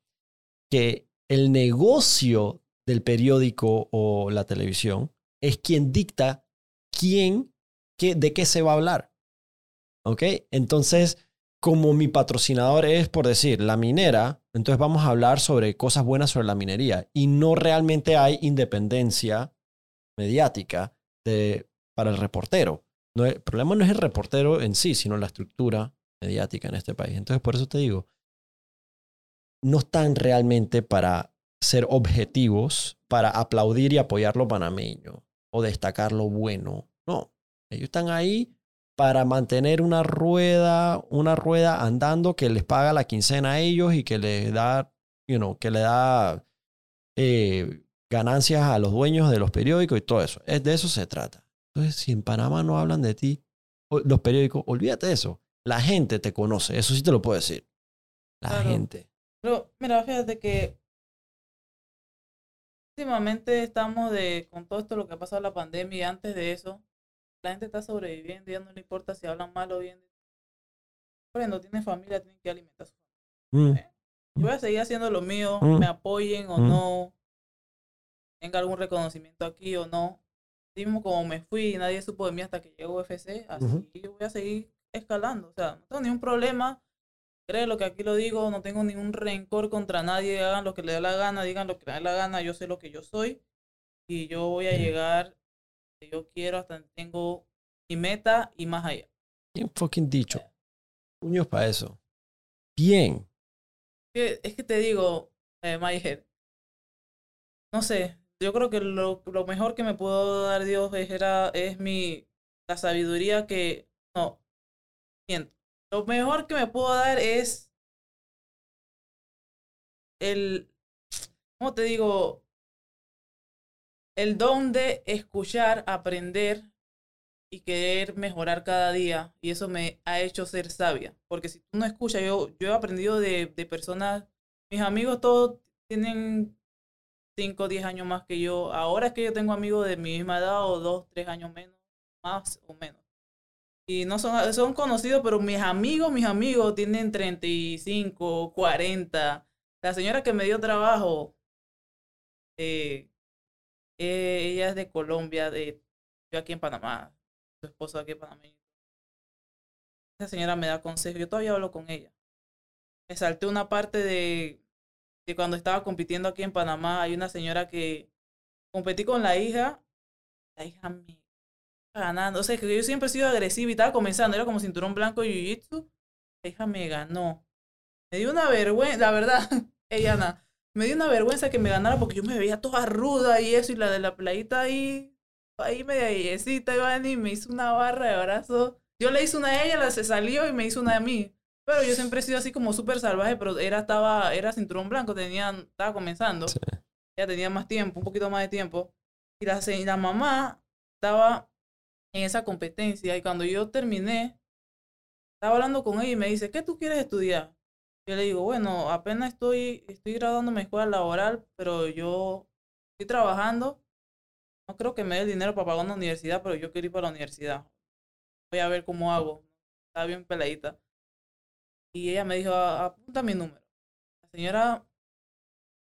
Que el negocio del periódico o la televisión es quien dicta quién, qué, de qué se va a hablar. ¿Ok? Entonces, como mi patrocinador es, por decir, la minera, entonces vamos a hablar sobre cosas buenas sobre la minería. Y no realmente hay independencia mediática de, para el reportero. No, el problema no es el reportero en sí, sino la estructura mediática en este país. Entonces, por eso te digo, no están realmente para ser objetivos, para aplaudir y apoyar lo panameño o destacar lo bueno. No, ellos están ahí para mantener una rueda, una rueda andando que les paga la quincena a ellos y que les da, you know, que le da eh, ganancias a los dueños de los periódicos y todo eso. Es de eso se trata. Entonces, si en Panamá no hablan de ti, los periódicos, olvídate de eso. La gente te conoce, eso sí te lo puedo decir. La Claro. gente. Pero, mira, fíjate que últimamente estamos de, con todo esto lo que ha pasado la pandemia y antes de eso, la gente está sobreviviendo, ya no le importa si hablan mal o bien. Por ejemplo, tienen familia, tienen que alimentar a su familia. Mm, Yo voy a seguir haciendo lo mío, Mm. me apoyen o Mm. no, tenga algún reconocimiento aquí o no. Mismo como me fui y nadie supo de mí hasta que llegó UFC, así yo voy a seguir escalando. O sea, no tengo ningún problema. Créelo que aquí lo digo, no tengo ningún rencor contra nadie. Hagan lo que les dé la gana, digan lo que les dé la gana. Yo sé lo que yo soy y yo voy a llegar que yo quiero hasta donde tengo mi meta y más allá. Bien fucking dicho. Puños para eso. Bien. es que te digo, eh, Mayer, no sé, yo creo que lo, lo mejor que me pudo dar Dios es, era, es mi, la sabiduría que, no, miento, lo mejor que me pudo dar es el, ¿cómo te digo? El don de escuchar, aprender y querer mejorar cada día. Y eso me ha hecho ser sabia. Porque si tú no escuchas, yo, yo he aprendido de, de personas, mis amigos todos tienen 5 o 10 años más que yo. Ahora es que yo tengo amigos de mi misma edad o 2, 3 años menos, más o menos. Y no son, son conocidos, pero mis amigos, mis amigos tienen 35, 40. La señora que me dio trabajo, eh, eh, ella es de Colombia, de yo aquí en Panamá, su esposo aquí en Panamá. Esa señora me da consejos, yo todavía hablo con ella. Me salté una parte de, de cuando estaba compitiendo aquí en Panamá, hay una señora que competí con la hija, la hija me ganando, o sea, que yo siempre he sido agresiva y estaba comenzando, era como cinturón blanco y jiu-jitsu, la hija me ganó. Me dio una vergüenza, la verdad, ella nada me dio una vergüenza que me ganara porque yo me veía toda ruda y eso, y la de la playita ahí, ahí media yesita, Iván, y me hizo una barra de abrazo. Yo le hice una a ella, la se salió y me hizo una a mí. Pero yo siempre he sido así como súper salvaje, pero era, estaba, era cinturón blanco, tenía, estaba comenzando. Sí. Ella tenía más tiempo, un poquito más de tiempo. Y la, y la mamá estaba en esa competencia. Y cuando yo terminé, estaba hablando con ella y me dice, ¿qué tú quieres estudiar? Yo le digo, bueno, apenas estoy, estoy graduándome en escuela laboral, pero yo estoy trabajando. No creo que me dé el dinero para pagar una universidad, pero yo quiero ir para la universidad. Voy a ver cómo hago. Estaba bien peladita. Y ella me dijo, "A- apunta mi número. La señora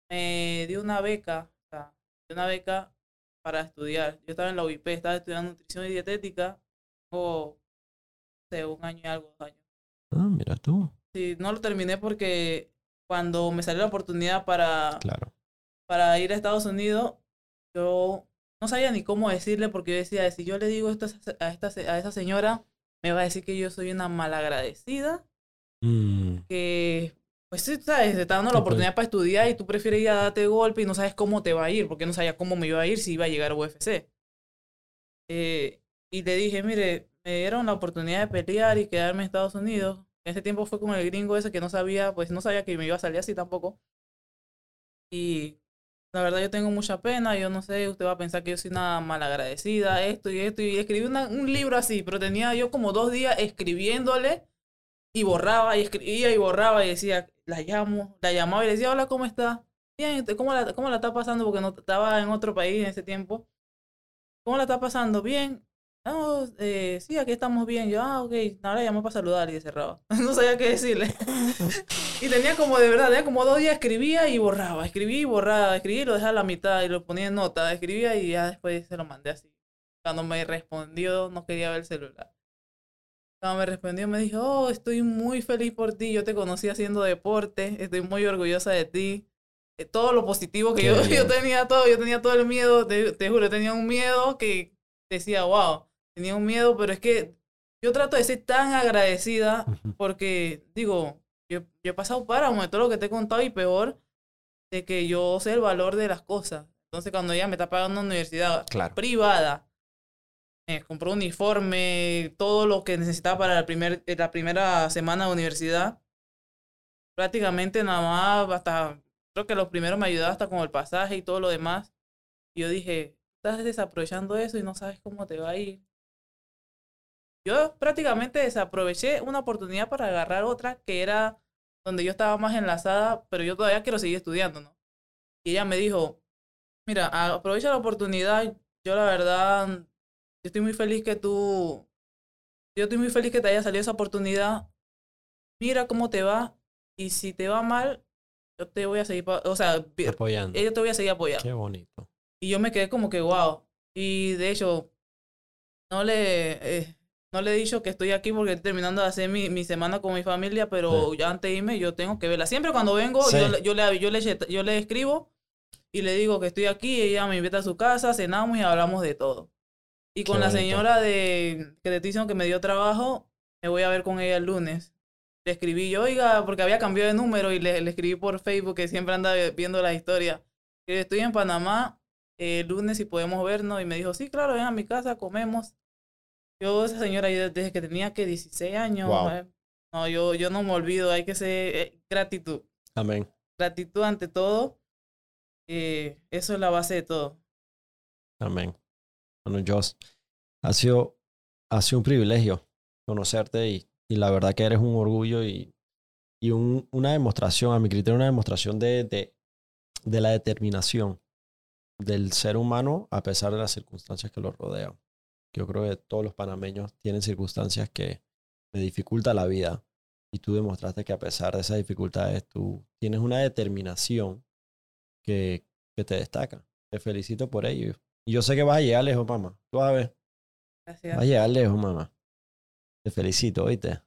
me dio una beca, o una beca para estudiar. Yo estaba en la UIP, estaba estudiando nutrición y dietética, o no un año y algo, dos años. Ah, mira tú. Sí, no lo terminé porque cuando me salió la oportunidad para, Claro. para ir a Estados Unidos, yo no sabía ni cómo decirle porque yo decía, si yo le digo esto a esta, a esa señora, me va a decir que yo soy una malagradecida Mm, que, pues sí, sabes, te está dando la oportunidad para estudiar y tú prefieres ir a darte golpe y no sabes cómo te va a ir, porque no sabía cómo me iba a ir si iba a llegar a UFC. Eh, y le dije, mire, me dieron la oportunidad de pelear y quedarme en Estados Unidos. En ese tiempo fue con el gringo ese que no sabía, pues no sabía que me iba a salir así tampoco. Y la verdad yo tengo mucha pena, yo no sé, usted va a pensar que yo soy una malagradecida, esto y esto, y escribí un libro así, pero tenía yo como dos días escribiéndole y borraba y escribía y borraba y decía, la llamo, la llamaba y decía, hola, ¿cómo está? Bien, ¿te- ¿cómo la, cómo la está pasando? Porque no estaba en otro país en ese tiempo. ¿Cómo la está pasando? Bien. No, eh, sí, aquí estamos bien. Yo, ah, ok. Ahora llamó para saludar y cerraba. no sabía qué decirle. y tenía como, de verdad, tenía como dos días, escribía y borraba, escribía y borraba, escribía y lo dejaba a la mitad y lo ponía en nota, escribía y ya después se lo mandé así. Cuando me respondió, no quería ver el celular. Cuando me respondió, me dijo, oh, estoy muy feliz por ti, yo te conocí haciendo deporte, estoy muy orgullosa de ti. Eh, Todo lo positivo que yo, tenía, todo, yo tenía todo el miedo, te, te juro, tenía un miedo que decía, wow, tenía un miedo, pero es que yo trato de ser tan agradecida porque, digo, yo, yo he pasado páramo de todo lo que te he contado y peor, de que yo sé el valor de las cosas. Entonces, cuando ella me está pagando una universidad Claro. privada, me compró uniforme, todo lo que necesitaba para la, primer, eh, la primera semana de universidad, prácticamente nada más, hasta, creo que los primeros me ayudaba hasta con el pasaje y todo lo demás. Y yo dije, estás desaprovechando eso y no sabes cómo te va a ir. Yo prácticamente desaproveché una oportunidad para agarrar otra que era donde yo estaba más enlazada, pero yo todavía quiero seguir estudiando, ¿no? Y ella me dijo, mira, aprovecha la oportunidad. Yo la verdad, yo estoy muy feliz que tú, yo estoy muy feliz que te haya salido esa oportunidad. Mira cómo te va. Y si te va mal, yo te voy a seguir, o sea, Apoyando. yo te voy a seguir apoyando. Qué bonito. Y yo me quedé como que, wow. Y de hecho, no le, eh, no le he dicho que estoy aquí porque estoy terminando de hacer mi, mi semana con mi familia, pero ya antes de irme yo tengo que verla. Siempre cuando vengo, Sí. yo, le- yo, le, yo, le, yo le escribo y le digo que estoy aquí, ella me invita a su casa, cenamos y hablamos de todo. Y con Qué la bonito. señora de que te diciendo que me dio trabajo, me voy a ver con ella el lunes. Le escribí yo, oiga, porque había cambiado de número y le, le escribí por Facebook, que siempre anda viendo la historia. Que estoy en Panamá, eh, el lunes si podemos vernos. Y me dijo, sí, claro, ven a mi casa, comemos. Yo, esa señora, yo desde que tenía que 16 años, Wow. eh, no, yo, yo no me olvido, hay que ser eh, gratitud. Amén. Gratitud ante todo. eh, eso es la base de todo. Amén. Bueno, Joss, ha sido, ha sido un privilegio conocerte y, y la verdad que eres un orgullo y, y un- una demostración, a mi criterio, una demostración de, de, de la determinación del ser humano a pesar de las circunstancias que lo rodean. Yo creo que todos los panameños tienen circunstancias que le dificultan la vida y tú demostraste que a pesar de esas dificultades tú tienes una determinación que, que te destaca. Te felicito por ello. Y yo sé que vas a llegar lejos, mamá. Tú vas a ver. Gracias. Vas a llegar lejos, mamá. Te felicito, oíste.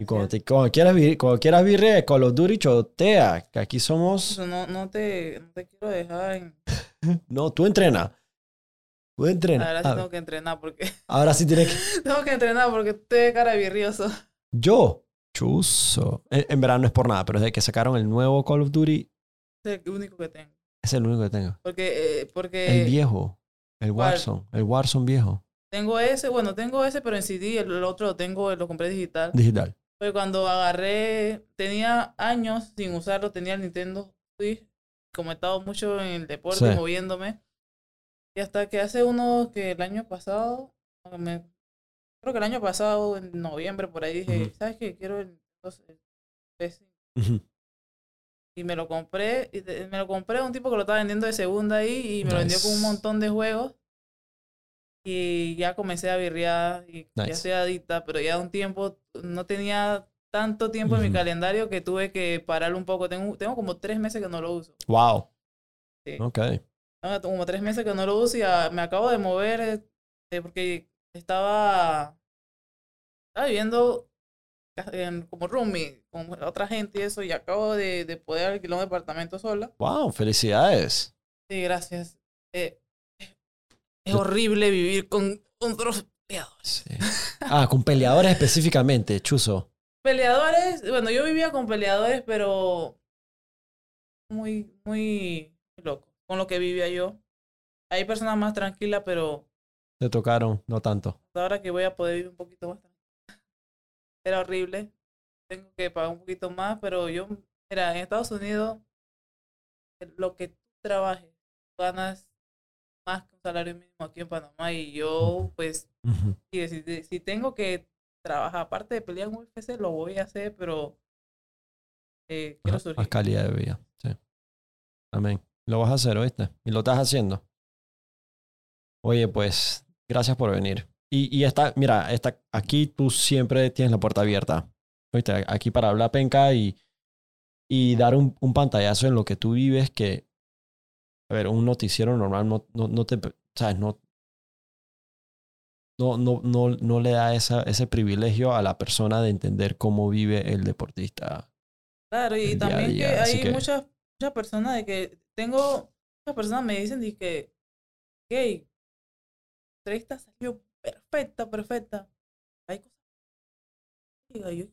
Y cuando, te, cuando quieras vir, cuando quieras vir eh, Call of Duty, chotea. Que aquí somos... No, no, te, no te quiero dejar en... No, tú entrena. Tú entrena. Ahora sí Ah, tengo que entrenar porque... ahora sí tienes que... tengo que entrenar porque de cara virrioso. Yo, chuzo. En, en verdad no es por nada, pero desde que sacaron el nuevo Call of Duty, Es el único que tengo. es el único que tengo. Porque, eh, porque El viejo. El ¿cuál? Warzone. El Warzone viejo. tengo ese, bueno, tengo ese, pero en CD, el, el otro lo tengo, lo compré digital. Digital. Pues cuando agarré, tenía años sin usarlo, tenía el Nintendo Switch, como he estado mucho en el deporte, Sí. moviéndome. Y hasta que hace unos, que el año pasado, me- creo que el año pasado, en noviembre, por ahí dije. ¿sabes qué? Quiero el Nintendo PS5". Ujú. Y me lo compré, y me lo compré a un tipo que lo estaba vendiendo de segunda ahí y me lo vendió con un montón de juegos. Y ya comencé a birrear y ya estoy adicta, pero ya un tiempo, no tenía tanto tiempo en mi calendario que tuve que pararlo un poco. Tengo, tengo como tres meses que no lo uso. Wow. Sí. Ok. Como tres meses que no lo uso y ah, me acabo de mover eh, porque estaba, estaba viviendo en- como roomie con otra gente y eso y acabo de, de poder alquilar un departamento sola. Wow, felicidades. Sí, gracias. Eh, es horrible vivir con otros peleadores. Sí. Ah, con peleadores específicamente, Chuzo. Peleadores, bueno, yo vivía con peleadores, pero muy, muy loco con lo que vivía yo. Hay personas más tranquilas, pero Te tocaron, no tanto. ahora que voy a poder vivir un poquito más. Era horrible. Tengo que pagar un poquito más, pero yo, mira, en Estados Unidos, lo que tú trabajes, ganas más que un salario mínimo aquí en Panamá. Y yo, pues. Sí, si, si tengo que trabajar, aparte de pelear en UFC, lo voy a hacer, pero eh, quiero surgir. Más calidad de vida. Sí. Amén. Lo vas a hacer, ¿oíste? Y lo estás haciendo. Oye, pues, gracias por venir. Y, y esta, mira, esta, aquí tú siempre tienes la puerta abierta. ¿Oíste? Aquí para hablar penca y, y dar un, un pantallazo en lo que tú vives que, a ver, un noticiero normal no, no, no te, sabes, no, no, no, no, no le da esa, ese privilegio a la persona de entender cómo vive el deportista. Claro, y también que hay que- muchas, muchas personas de que tengo, muchas personas me dicen de que, gay, la entrevista salió perfecta, perfecta. Hay cosas. Yo,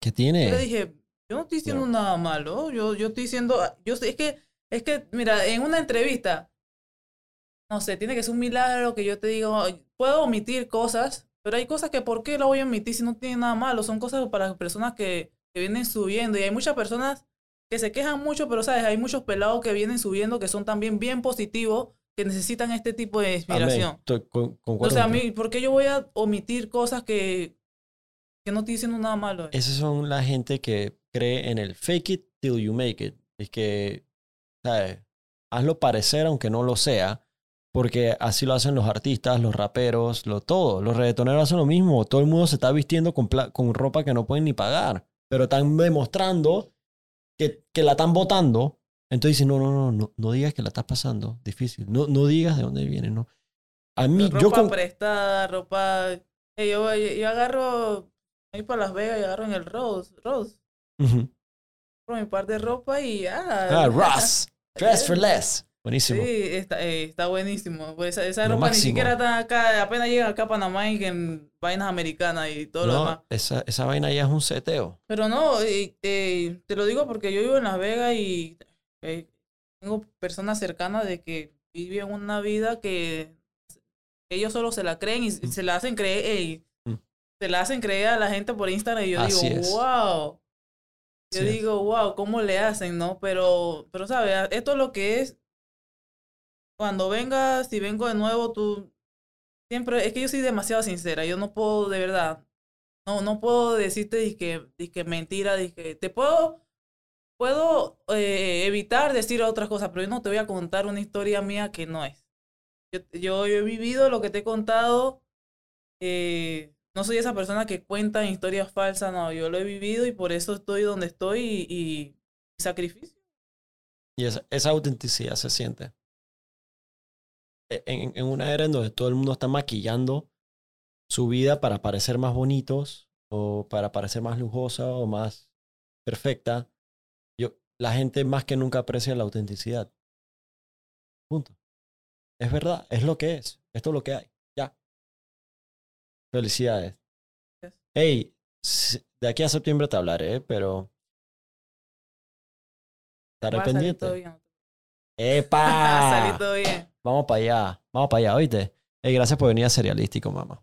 ¿Qué yo tiene? le dije, yo no estoy diciendo nada malo, yo, yo estoy diciendo, yo es que, es que, mira, en una entrevista, no sé, tiene que ser un milagro que yo te diga, puedo omitir cosas, pero hay cosas que ¿por qué lo voy a omitir si no tiene nada malo? Son cosas para las personas que, que vienen subiendo y hay muchas personas que se quejan mucho, pero sabes, hay muchos pelados que vienen subiendo que son también bien positivos, que necesitan este tipo de inspiración. Con- concuerdo Entonces, a mí, ¿por qué yo voy a omitir cosas que, que no estoy diciendo nada malo? Esas son la gente que cree en el fake it till you make it. Es que, ¿sabes? Hazlo parecer aunque no lo sea, porque así lo hacen los artistas, los raperos, lo todo. Los reggaetoneros hacen lo mismo. Todo el mundo se está vistiendo con, con ropa que no pueden ni pagar, pero están demostrando que, que la están votando. Entonces dicen, no, no, no, no, no digas que la estás pasando. Difícil. No, no digas de dónde viene, ¿no? A mí, ropa yo con... prestada, ropa... Eh, yo, yo, yo agarro, ahí para Las Vegas y agarro en el Rose, Rose, Ujú. por mi par de ropa y ya. Ah, Ross. Dress for less. Buenísimo. Sí, está, eh, está buenísimo. Pues esa, esa ropa máximo. ni siquiera está acá, apenas llega acá a Panamá y que en vainas americanas y todo lo demás. esa, esa vaina ya es un seteo. Pero no, eh, eh, te lo digo porque yo vivo en Las Vegas y eh, tengo personas cercanas de que viven una vida que ellos solo se la creen y Mm. se la hacen creer, Mm. se la hacen creer a la gente por Instagram y yo Así digo, es. wow. Yo digo, wow, ¿cómo le hacen, no? Pero, pero, ¿sabes? Esto es lo que es. Cuando vengas, si vengo de nuevo, tú siempre, es que yo soy demasiado sincera, yo no puedo, de verdad, no, no puedo decirte que, que mentira, que te puedo, puedo eh, evitar decir otras cosas, pero yo no te voy a contar una historia mía que no es. Yo, yo, yo he vivido lo que te he contado, eh, no soy esa persona que cuenta historias falsas, no, yo lo he vivido y por eso estoy donde estoy y, y sacrificio. Y esa, esa autenticidad se siente. En, en una era en donde todo el mundo está maquillando su vida para parecer más bonitos o para parecer más lujosa o más perfecta, yo, la gente más que nunca aprecia la autenticidad. Punto. Es verdad, es lo que es. Esto es lo que hay. Ya. Felicidades. Hey, de aquí a septiembre te hablaré, pero... Estaré salir pendiente. todo bien. ¡Epa! salir todo bien. Vamos para allá. Vamos para allá, ¿oíste? Hey, gracias por venir a Serialístico, mamá.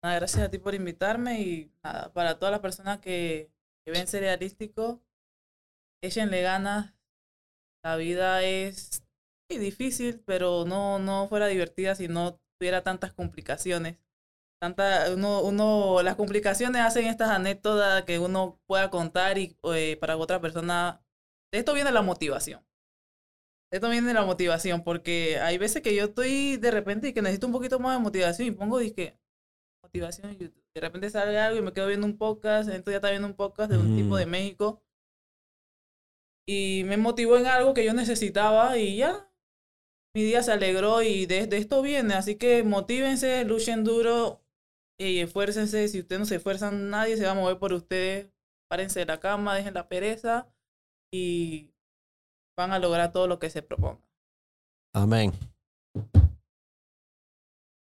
Gracias a ti por invitarme y nada, para todas las personas que, ven cerealístico, échenle ganas. La vida es difícil, pero no, no fuera divertida si no tuviera tantas complicaciones. Tanta, uno, uno, las complicaciones hacen estas anécdotas que uno pueda contar y eh, para otra persona. De esto viene la motivación. De esto viene la motivación, porque hay veces que yo estoy de repente y que necesito un poquito más de motivación y pongo, dije, motivación en YouTube. De repente sale algo y me quedo viendo un podcast, entonces ya está viendo un podcast de un tipo de México. Y me motivó en algo que yo necesitaba y ya. Mi día se alegró y desde esto viene. Así que motívense, luchen duro y esfuércense. Si ustedes no se esfuerzan, nadie se va a mover por ustedes. Párense de la cama, dejen la pereza y van a lograr todo lo que se propongan. Amén.